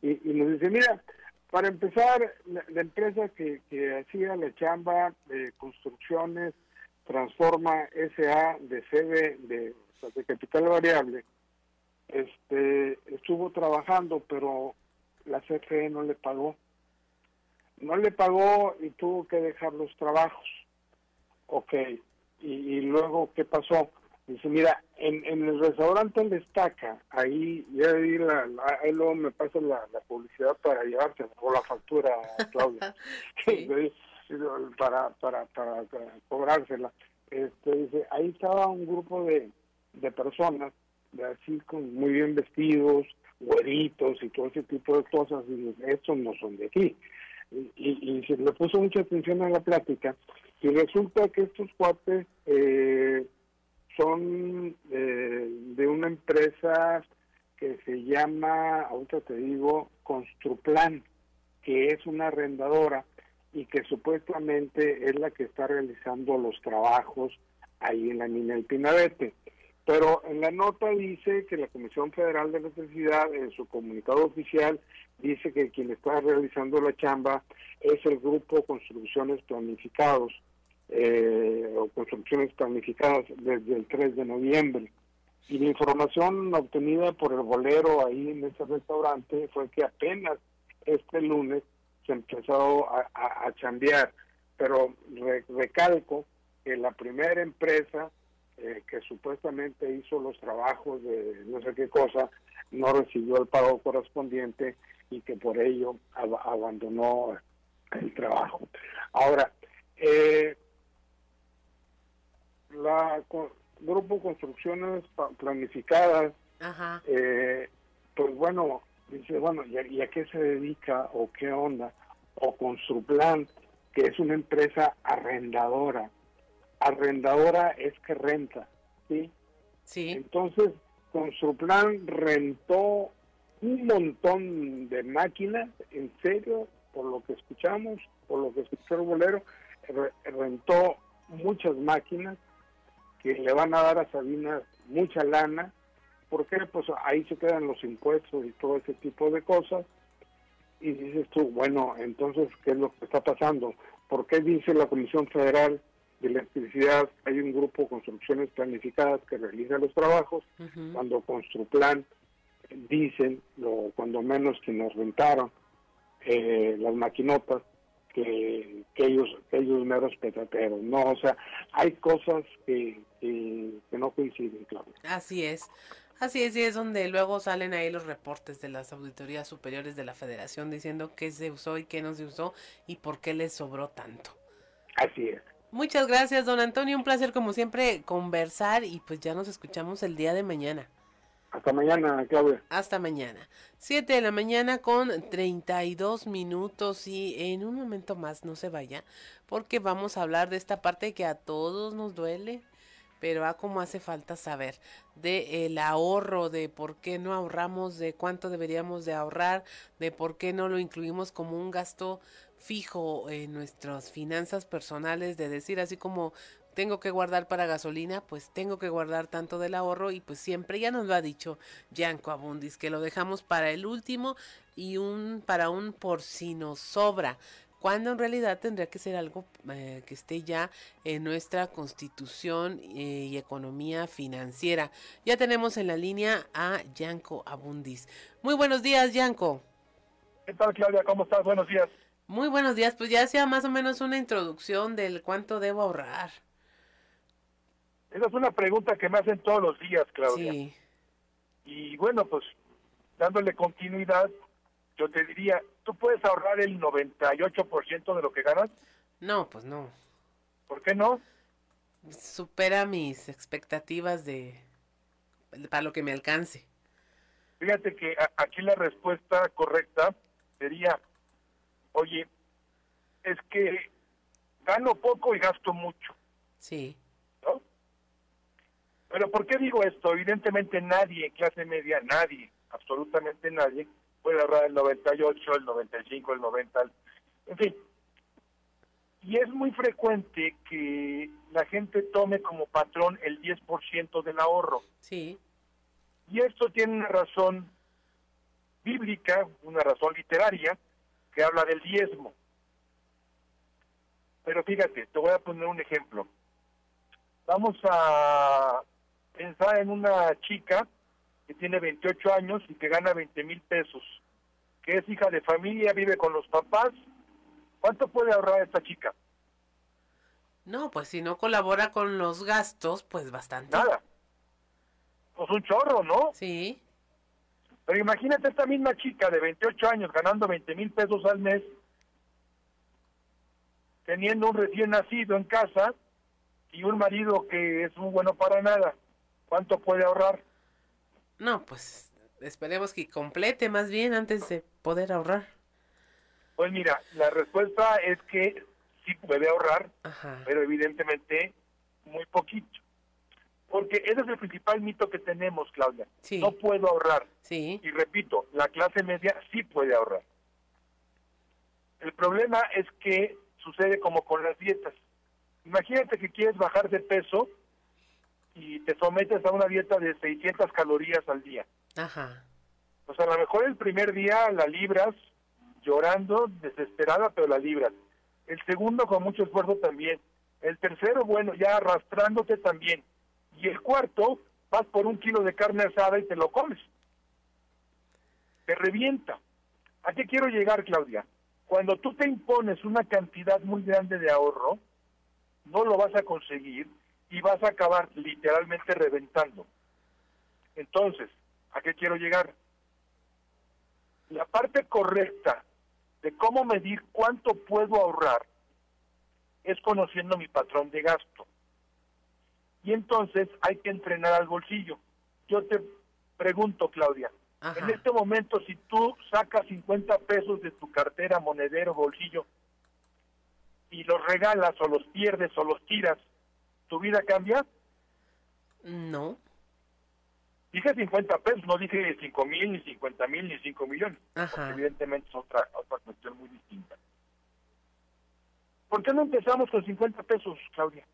y, y nos dice, mira, para empezar, la, empresa que, que, hacía la chamba de construcciones, Transforma SA de sede de, de capital variable, este, estuvo trabajando, pero la CFE no le pagó. No le pagó y tuvo que dejar los trabajos. Ok, y, luego, ¿qué pasó? Dice, mira, en, en el restaurante El Destaca, ahí, ya ahí, la, ahí luego me pasa la, publicidad para llevarte, o la factura, Claudia, <laughs> <laughs> para, para, para, cobrársela. Este, dice, ahí estaba un grupo de, de personas, de así con muy bien vestidos, güeritos y todo ese tipo de cosas, y estos no son de aquí. Y, y, se le puso mucha atención a la plática, y resulta que estos cuates eh, son eh, de una empresa que se llama, ahorita te digo, Construplan, que es una arrendadora y que supuestamente es la que está realizando los trabajos ahí en la mina del Pinabete. Pero en la nota dice que la Comisión Federal de Electricidad, en su comunicado oficial, dice que quien está realizando la chamba es el grupo Construcciones Planificados, eh, o Construcciones Planificadas desde el 3 de noviembre. Y la información obtenida por el bolero ahí en ese restaurante fue que apenas este lunes se empezó a, a, chambear. Pero recalco que la primera empresa eh, que supuestamente hizo los trabajos de no sé qué cosa, no recibió el pago correspondiente y que por ello abandonó el trabajo. Ahora, eh, la Grupo Construcciones Planificadas, eh, pues bueno, dice, bueno, ¿y a, qué se dedica o qué onda? O Construplan, que es una empresa arrendadora arrendadora es que renta, ¿sí? Sí. Entonces, con su plan rentó un montón de máquinas, en serio, por lo que escuchamos, por lo que escuchó el bolero, rentó muchas máquinas que le van a dar a Sabina mucha lana, porque pues ahí se quedan los impuestos y todo ese tipo de cosas. y dices tú, bueno, entonces, ¿qué es lo que está pasando? ¿Por qué dice la Comisión Federal de Electricidad hay un grupo de construcciones planificadas que realiza los trabajos, cuando Construplan dicen, lo, cuando menos que nos rentaron eh, las maquinotas, que, que ellos que ellos meros petateros, no, o sea, hay cosas que, que, que no coinciden, claro. Así es. Así es, y es donde luego salen ahí los reportes de las auditorías superiores de la federación diciendo qué se usó y qué no se usó y por qué les sobró tanto. Así es. Muchas gracias, don Antonio. Un placer, como siempre, conversar y pues ya nos escuchamos el día de mañana. Hasta mañana, Claudia. Hasta mañana. Siete de la mañana con 32 minutos y en un momento más no se vaya porque vamos a hablar de esta parte que a todos nos duele pero a cómo hace falta saber de el ahorro, de por qué no ahorramos, de cuánto deberíamos de ahorrar, de por qué no lo incluimos como un gasto fijo en nuestras finanzas personales, de decir así como tengo que guardar para gasolina, pues tengo que guardar tanto del ahorro y pues siempre ya nos lo ha dicho Yanko Abundis que lo dejamos para el último y un para un por si nos sobra cuando en realidad tendría que ser algo eh, que esté ya en nuestra constitución eh, y economía financiera. Ya tenemos en la línea a Yanko Abundis. Muy buenos días, Yanko. ¿Qué tal, Claudia? ¿Cómo estás? Buenos días. Muy buenos días. Pues ya hacía más o menos una introducción del cuánto debo ahorrar. Esa es una pregunta que me hacen todos los días, Claudia. Sí. Y bueno, pues dándole continuidad, yo te diría, ¿tú puedes ahorrar el 98% de lo que ganas? No, pues no. ¿Por qué no? Supera mis expectativas de para lo que me alcance. Fíjate que aquí la respuesta correcta sería, oye, es que gano poco y gasto mucho. Sí. ¿No? Pero ¿por qué digo esto? Evidentemente nadie, clase media, nadie, absolutamente nadie, puede ahorrar el 98, el 95, el 90, en fin. Y es muy frecuente que la gente tome como patrón el 10% del ahorro. Sí. Y esto tiene una razón bíblica, una razón literaria, que habla del diezmo. Pero fíjate, te voy a poner un ejemplo. Vamos a pensar en una chica que tiene 28 años y que gana 20 mil pesos, que es hija de familia, vive con los papás. ¿Cuánto puede ahorrar esta chica? No, pues si no colabora con los gastos, pues bastante. Nada. Pues un chorro, ¿no? Sí. Pero imagínate esta misma chica de 28 años ganando 20 mil pesos al mes, teniendo un recién nacido en casa y un marido que es muy bueno para nada. ¿Cuánto puede ahorrar? No, pues esperemos que complete más bien antes de poder ahorrar. Pues mira, la respuesta es que sí puede ahorrar, pero evidentemente muy poquito. Porque ese es el principal mito que tenemos, Claudia. No puedo ahorrar. Sí. Y repito, la clase media sí puede ahorrar. El problema es que sucede como con las dietas. Imagínate que quieres bajar de peso y te sometes a una dieta de 600 calorías al día. Ajá. Pues a lo mejor el primer día la libras llorando, desesperada, pero la libras. El segundo con mucho esfuerzo también. El tercero, bueno, ya arrastrándote también. Y el cuarto, vas por un kilo de carne asada y te lo comes. Te revienta. ¿A qué quiero llegar, Claudia? Cuando tú te impones una cantidad muy grande de ahorro, no lo vas a conseguir y vas a acabar literalmente reventando. Entonces, ¿a qué quiero llegar? La parte correcta de cómo medir cuánto puedo ahorrar es conociendo mi patrón de gasto. Y entonces hay que entrenar al bolsillo. Yo te pregunto, Claudia, en este momento si tú sacas 50 pesos de tu cartera, monedero, bolsillo, y los regalas o los pierdes o los tiras, ¿tu vida cambia? No. Dije 50 pesos, no dije 5 mil, ni 50 mil, ni 5 millones. Ajá. evidentemente es otra, otra cuestión muy distinta. ¿Por qué no empezamos con 50 pesos, Claudia?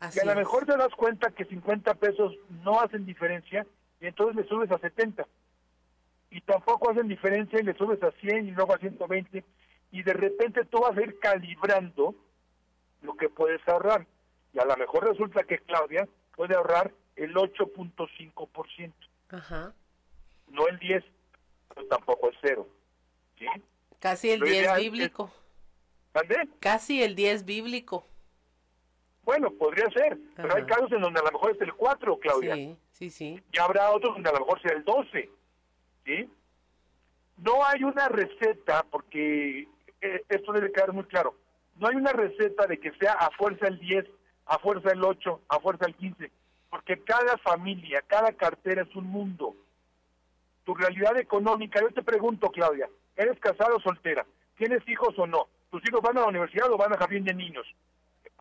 Así y a lo mejor te das cuenta que 50 pesos no hacen diferencia y entonces le subes a 70. y tampoco hacen diferencia y le subes a 100 y luego a 120 y de repente tú vas a ir calibrando lo que puedes ahorrar. Y a lo mejor resulta que Claudia puede ahorrar el 8.5%. Ajá. No el 10, pero tampoco el 0. ¿Sí? Casi el 10 bíblico. ¿Dónde? Casi el 10 bíblico. Bueno, podría ser, pero hay casos en donde a lo mejor es el 4, Claudia. Sí, sí, sí. Y habrá otros donde a lo mejor sea el 12. ¿Sí? No hay una receta, porque eh, esto debe quedar muy claro. No hay una receta de que sea a fuerza el 10, a fuerza el 8, a fuerza el 15, porque cada familia, cada cartera es un mundo. Tu realidad económica, yo te pregunto, Claudia, ¿eres casada o soltera? ¿Tienes hijos o no? ¿Tus hijos van a la universidad o van a jardín de niños?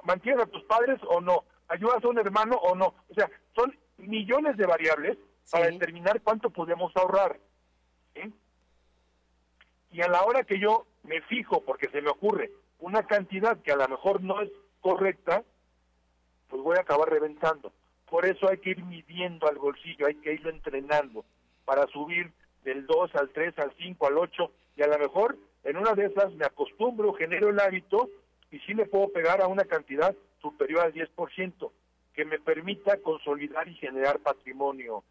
¿Mantienes a tus padres o no? ¿Ayudas a un hermano o no? O sea, son millones de variables para determinar cuánto podemos ahorrar. Y a la hora que yo me fijo, porque se me ocurre una cantidad que a lo mejor no es correcta, pues voy a acabar reventando. Por eso hay que ir midiendo al bolsillo, hay que irlo entrenando para subir del 2 al 3, al 5, al 8 y a lo mejor en una de esas me acostumbro, genero el hábito y sí me puedo pegar a una cantidad superior al 10% que me permita consolidar y generar patrimonio.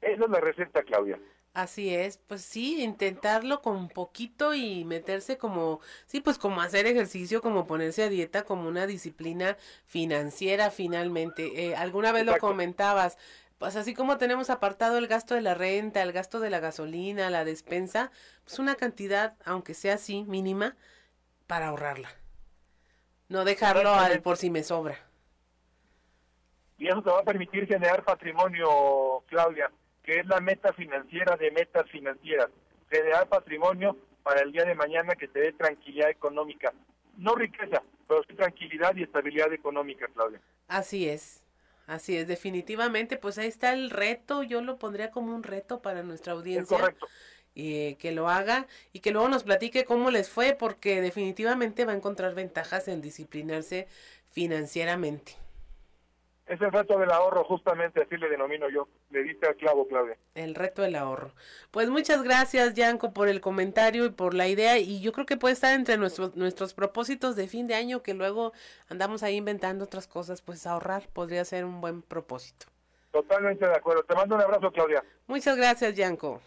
Esa es la receta, Claudia. Así es, pues sí, intentarlo con un poquito y meterse como, sí, pues como hacer ejercicio, como ponerse a dieta, como una disciplina financiera finalmente. Eh, alguna vez lo comentabas, pues así como tenemos apartado el gasto de la renta, el gasto de la gasolina, la despensa, pues una cantidad, aunque sea así, mínima, para ahorrarla. No dejarlo al por si me sobra. Y eso te va a permitir generar patrimonio, Claudia que es la meta financiera de metas financieras, generar patrimonio para el día de mañana que te dé tranquilidad económica. No riqueza, pero sí tranquilidad y estabilidad económica, Claudia. Así es. Así es, definitivamente, pues ahí está el reto, yo lo pondría como un reto para nuestra audiencia. correcto. y que lo haga y que luego nos platique cómo les fue, porque definitivamente va a encontrar ventajas en disciplinarse financieramente. Es el reto del ahorro, justamente así le denomino yo. Le diste al clavo, Claudia. El reto del ahorro. Pues muchas gracias, Yanko, por el comentario y por la idea. Y yo creo que puede estar entre nuestros, nuestros propósitos de fin de año, que luego andamos ahí inventando otras cosas. Pues ahorrar podría ser un buen propósito. Totalmente de acuerdo. Te mando un abrazo, Claudia. Muchas gracias, Yanko.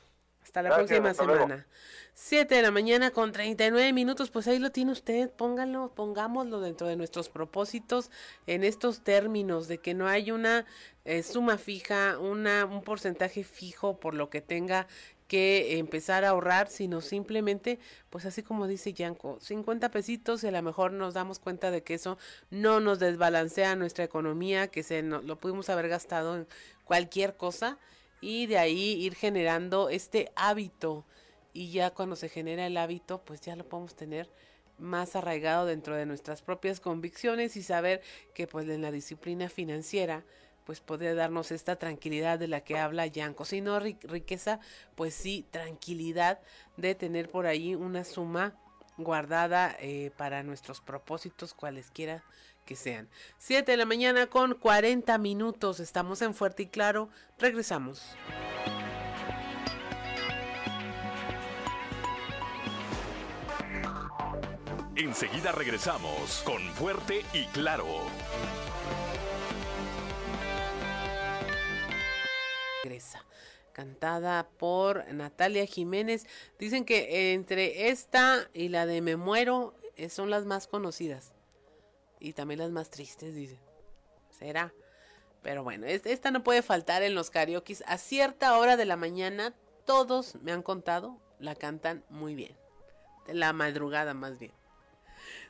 Hasta la próxima semana. 7 de la mañana con 39 minutos, pues ahí lo tiene usted, póngalo, pongámoslo dentro de nuestros propósitos en estos términos de que no hay una eh, suma fija, una, un porcentaje fijo por lo que tenga que empezar a ahorrar, sino simplemente, pues así como dice Yanko, 50 pesitos y a lo mejor nos damos cuenta de que eso no nos desbalancea nuestra economía, que se lo pudimos haber gastado en cualquier cosa y de ahí ir generando este hábito y ya cuando se genera el hábito, pues ya lo podemos tener más arraigado dentro de nuestras propias convicciones y saber que pues en la disciplina financiera pues puede darnos esta tranquilidad de la que habla Yanko. Si no riqueza, pues sí, tranquilidad de tener por ahí una suma guardada eh, para nuestros propósitos, cualesquiera que sean. 7 de la mañana con 40 minutos. Estamos en Fuerte y Claro. Regresamos. Enseguida regresamos con Fuerte y Claro. Regresa. Cantada por Natalia Jiménez. Dicen que entre esta y la de Me Muero eh, son las más conocidas. Y también las más tristes, dicen. Será. Pero bueno, esta no puede faltar en los karaoke. A cierta hora de la mañana, todos me han contado, la cantan muy bien. La madrugada más bien.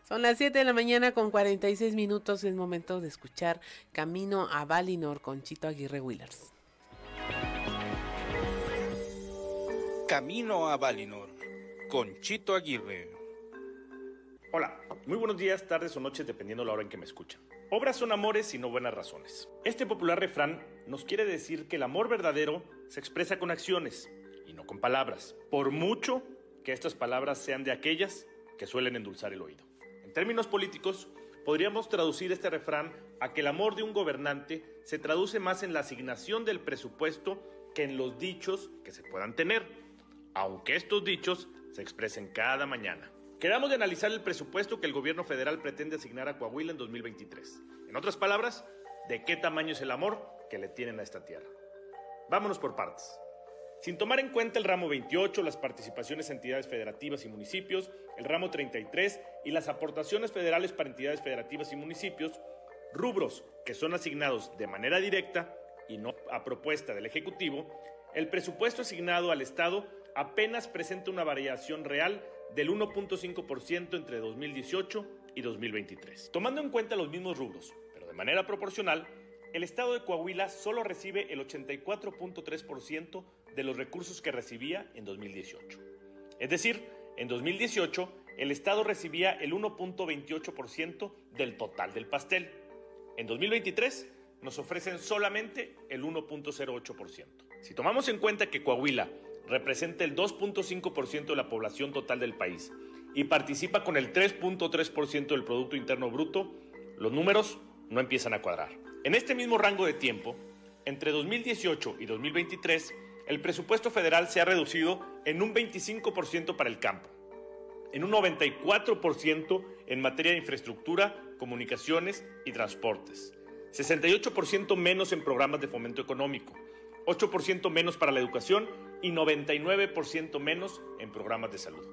Son las 7 de la mañana con 46 minutos. Es momento de escuchar Camino a Valinor con Chito Aguirre Willers. Camino a Valinor con Chito Aguirre. Hola, muy buenos días, tardes o noches dependiendo la hora en que me escuchan. Obras son amores y no buenas razones. Este popular refrán nos quiere decir que el amor verdadero se expresa con acciones y no con palabras, por mucho que estas palabras sean de aquellas que suelen endulzar el oído. En términos políticos, podríamos traducir este refrán a que el amor de un gobernante se traduce más en la asignación del presupuesto que en los dichos que se puedan tener. aunque estos dichos se expresen cada mañana. Quedamos de analizar el presupuesto que el gobierno federal pretende asignar a Coahuila en 2023. En otras palabras, ¿de qué tamaño es el amor que le tienen a esta tierra? Vámonos por partes. Sin tomar en cuenta el ramo 28, las participaciones en entidades federativas y municipios, el ramo 33 y las aportaciones federales para entidades federativas y municipios, rubros que son asignados de manera directa y no a propuesta del Ejecutivo, el presupuesto asignado al Estado apenas presenta una variación real del 1.5% entre 2018 y 2023. Tomando en cuenta los mismos rubros, pero de manera proporcional, el Estado de Coahuila solo recibe el 84.3% de los recursos que recibía en 2018. Es decir, en 2018 el Estado recibía el 1.28% del total del pastel. En 2023 nos ofrecen solamente el 1.08%. Si tomamos en cuenta que Coahuila representa el 2.5% de la población total del país y participa con el 3.3% del Producto Interno Bruto, los números no empiezan a cuadrar. En este mismo rango de tiempo, entre 2018 y 2023, el presupuesto federal se ha reducido en un 25% para el campo, en un 94% en materia de infraestructura, comunicaciones y transportes, 68% menos en programas de fomento económico, 8% menos para la educación y 99% menos en programas de salud.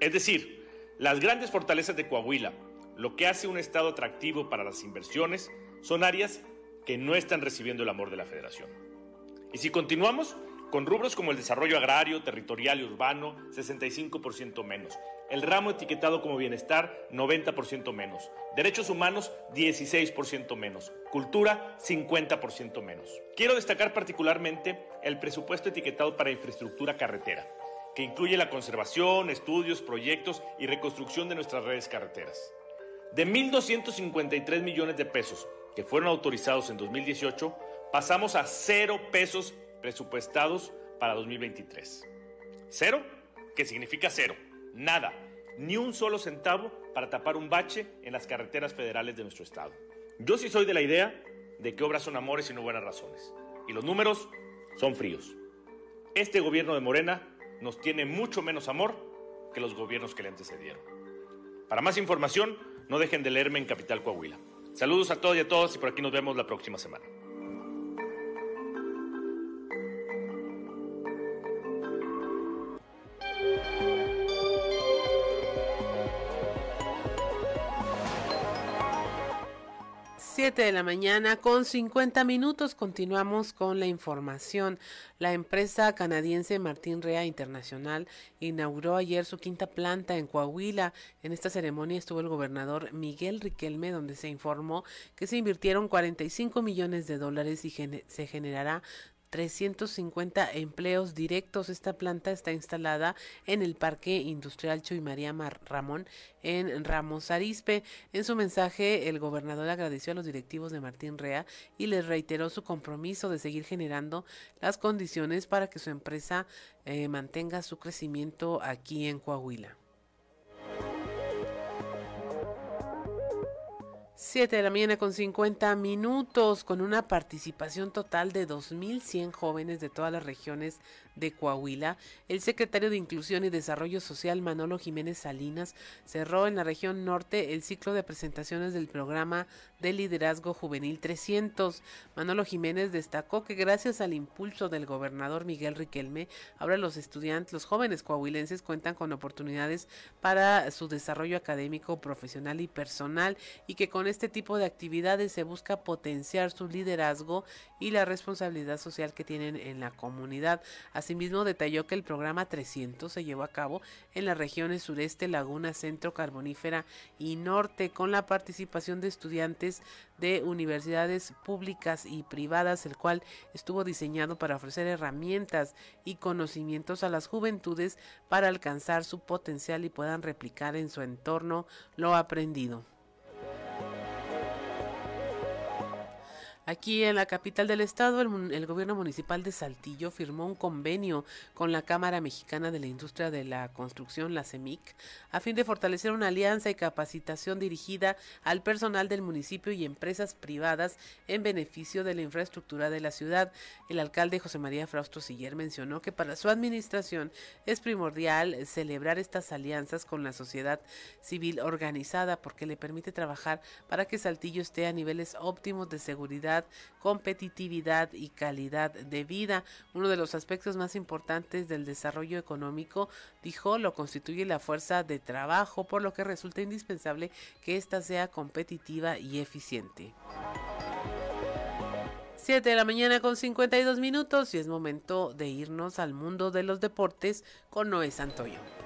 Es decir, las grandes fortalezas de Coahuila, lo que hace un estado atractivo para las inversiones, son áreas que no están recibiendo el amor de la federación. Y si continuamos, con rubros como el desarrollo agrario, territorial y urbano, 65% menos. El ramo etiquetado como bienestar, 90% menos. Derechos humanos, 16% menos. Cultura, 50% menos. Quiero destacar particularmente el presupuesto etiquetado para infraestructura carretera, que incluye la conservación, estudios, proyectos y reconstrucción de nuestras redes carreteras. De 1.253 millones de pesos que fueron autorizados en 2018, pasamos a cero pesos presupuestados para 2023. ¿Cero? ¿Qué significa cero? Nada, ni un solo centavo para tapar un bache en las carreteras federales de nuestro estado. Yo sí soy de la idea de que obras son amores y no buenas razones. Y los números son fríos. Este gobierno de Morena nos tiene mucho menos amor que los gobiernos que le antecedieron. Para más información, no dejen de leerme en Capital Coahuila. Saludos a todos y a todas y por aquí nos vemos la próxima semana. 7 de la mañana con 50 minutos continuamos con la información. La empresa canadiense Martín Rea Internacional inauguró ayer su quinta planta en Coahuila. En esta ceremonia estuvo el gobernador Miguel Riquelme, donde se informó que se invirtieron 45 millones de dólares y se generará 350 empleos directos. Esta planta está instalada en el Parque Industrial Chuy María Ramón en Ramos Arispe. En su mensaje, el gobernador agradeció a los directivos de Martín Rea y les reiteró su compromiso de seguir generando las condiciones para que su empresa eh, mantenga su crecimiento aquí en Coahuila. 7 de la mañana con 50 minutos, con una participación total de 2.100 jóvenes de todas las regiones de Coahuila, el secretario de Inclusión y Desarrollo Social Manolo Jiménez Salinas cerró en la región norte el ciclo de presentaciones del programa de liderazgo juvenil 300. Manolo Jiménez destacó que gracias al impulso del gobernador Miguel Riquelme, ahora los estudiantes, los jóvenes coahuilenses cuentan con oportunidades para su desarrollo académico, profesional y personal y que con este tipo de actividades se busca potenciar su liderazgo y la responsabilidad social que tienen en la comunidad. Asimismo, detalló que el programa 300 se llevó a cabo en las regiones sureste, laguna, centro, carbonífera y norte, con la participación de estudiantes de universidades públicas y privadas, el cual estuvo diseñado para ofrecer herramientas y conocimientos a las juventudes para alcanzar su potencial y puedan replicar en su entorno lo aprendido. Aquí en la capital del estado, el, gobierno municipal de Saltillo firmó un convenio con la Cámara Mexicana de la Industria de la Construcción, la CEMIC, a fin de fortalecer una alianza y capacitación dirigida al personal del municipio y empresas privadas en beneficio de la infraestructura de la ciudad. El alcalde José María Frausto Siller mencionó que para su administración es primordial celebrar estas alianzas con la sociedad civil organizada porque le permite trabajar para que Saltillo esté a niveles óptimos de seguridad competitividad y calidad de vida. Uno de los aspectos más importantes del desarrollo económico, dijo, lo constituye la fuerza de trabajo, por lo que resulta indispensable que ésta sea competitiva y eficiente. 7 de la mañana con 52 minutos y es momento de irnos al mundo de los deportes con Noé Santoyo.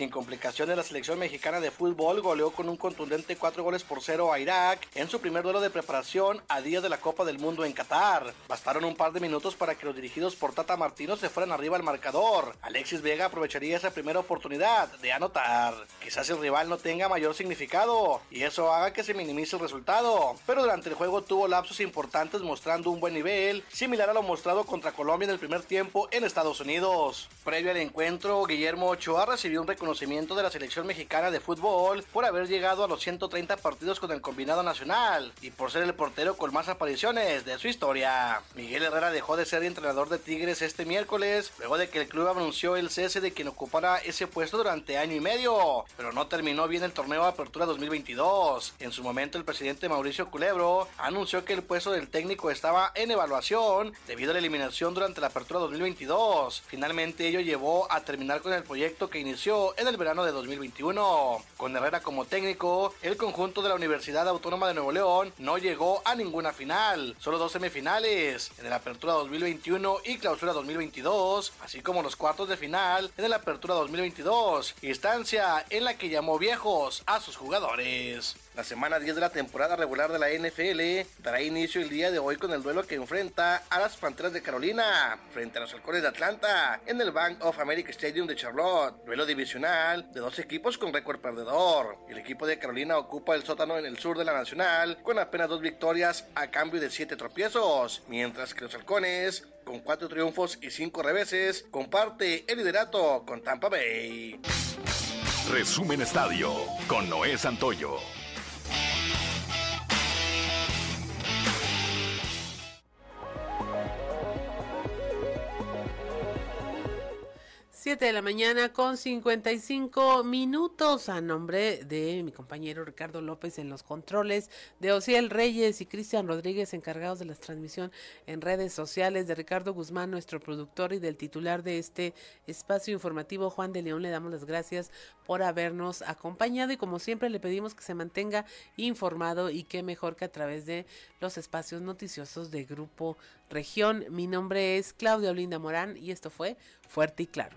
Sin complicaciones, la selección mexicana de fútbol goleó con un contundente 4 goles por 0 a Irak en su primer duelo de preparación a día de la Copa del Mundo en Qatar. Bastaron un par de minutos para que los dirigidos por Tata Martino se fueran arriba al marcador. Alexis Vega aprovecharía esa primera oportunidad de anotar. Quizás el rival no tenga mayor significado y eso haga que se minimice el resultado, pero durante el juego tuvo lapsos importantes mostrando un buen nivel, similar a lo mostrado contra Colombia en el primer tiempo en Estados Unidos. Previo al encuentro, Guillermo Ochoa recibió un reconocimiento conocimiento de la selección mexicana de fútbol por haber llegado a los 130 partidos con el combinado nacional y por ser el portero con más apariciones de su historia. Miguel Herrera dejó de ser entrenador de Tigres este miércoles luego de que el club anunció el cese de quien ocupara ese puesto durante año y medio, pero no terminó bien el torneo de Apertura 2022. En su momento el presidente Mauricio Culebro anunció que el puesto del técnico estaba en evaluación debido a la eliminación durante la Apertura 2022. Finalmente ello llevó a terminar con el proyecto que inició en el verano de 2021. Con Herrera como técnico, el conjunto de la Universidad Autónoma de Nuevo León no llegó a ninguna final, solo dos semifinales, en el Apertura 2021 y Clausura 2022, así como los cuartos de final en el Apertura 2022, instancia en la que llamó viejos a sus jugadores. La semana 10 de la temporada regular de la NFL dará inicio el día de hoy con el duelo que enfrenta a las Panteras de Carolina frente a los Halcones de Atlanta en el Bank of America Stadium de Charlotte. Duelo divisional de dos equipos con récord perdedor. El equipo de Carolina ocupa el sótano en el sur de la Nacional con apenas dos victorias a cambio de siete tropiezos, mientras que los Halcones con cuatro triunfos y cinco reveses, comparte el liderato con Tampa Bay. Resumen Estadio con Noé Santoyo. 7 de la mañana con 55 minutos. A nombre de mi compañero Ricardo López en los controles, de Ociel Reyes y Cristian Rodríguez encargados de la transmisión en redes sociales, de Ricardo Guzmán, nuestro productor y del titular de este espacio informativo, Juan de León, le damos las gracias por habernos acompañado y como siempre le pedimos que se mantenga informado y que mejor que a través de los espacios noticiosos de Grupo Región. Mi nombre es Claudia Olinda Morán y esto fue Fuerte y Claro.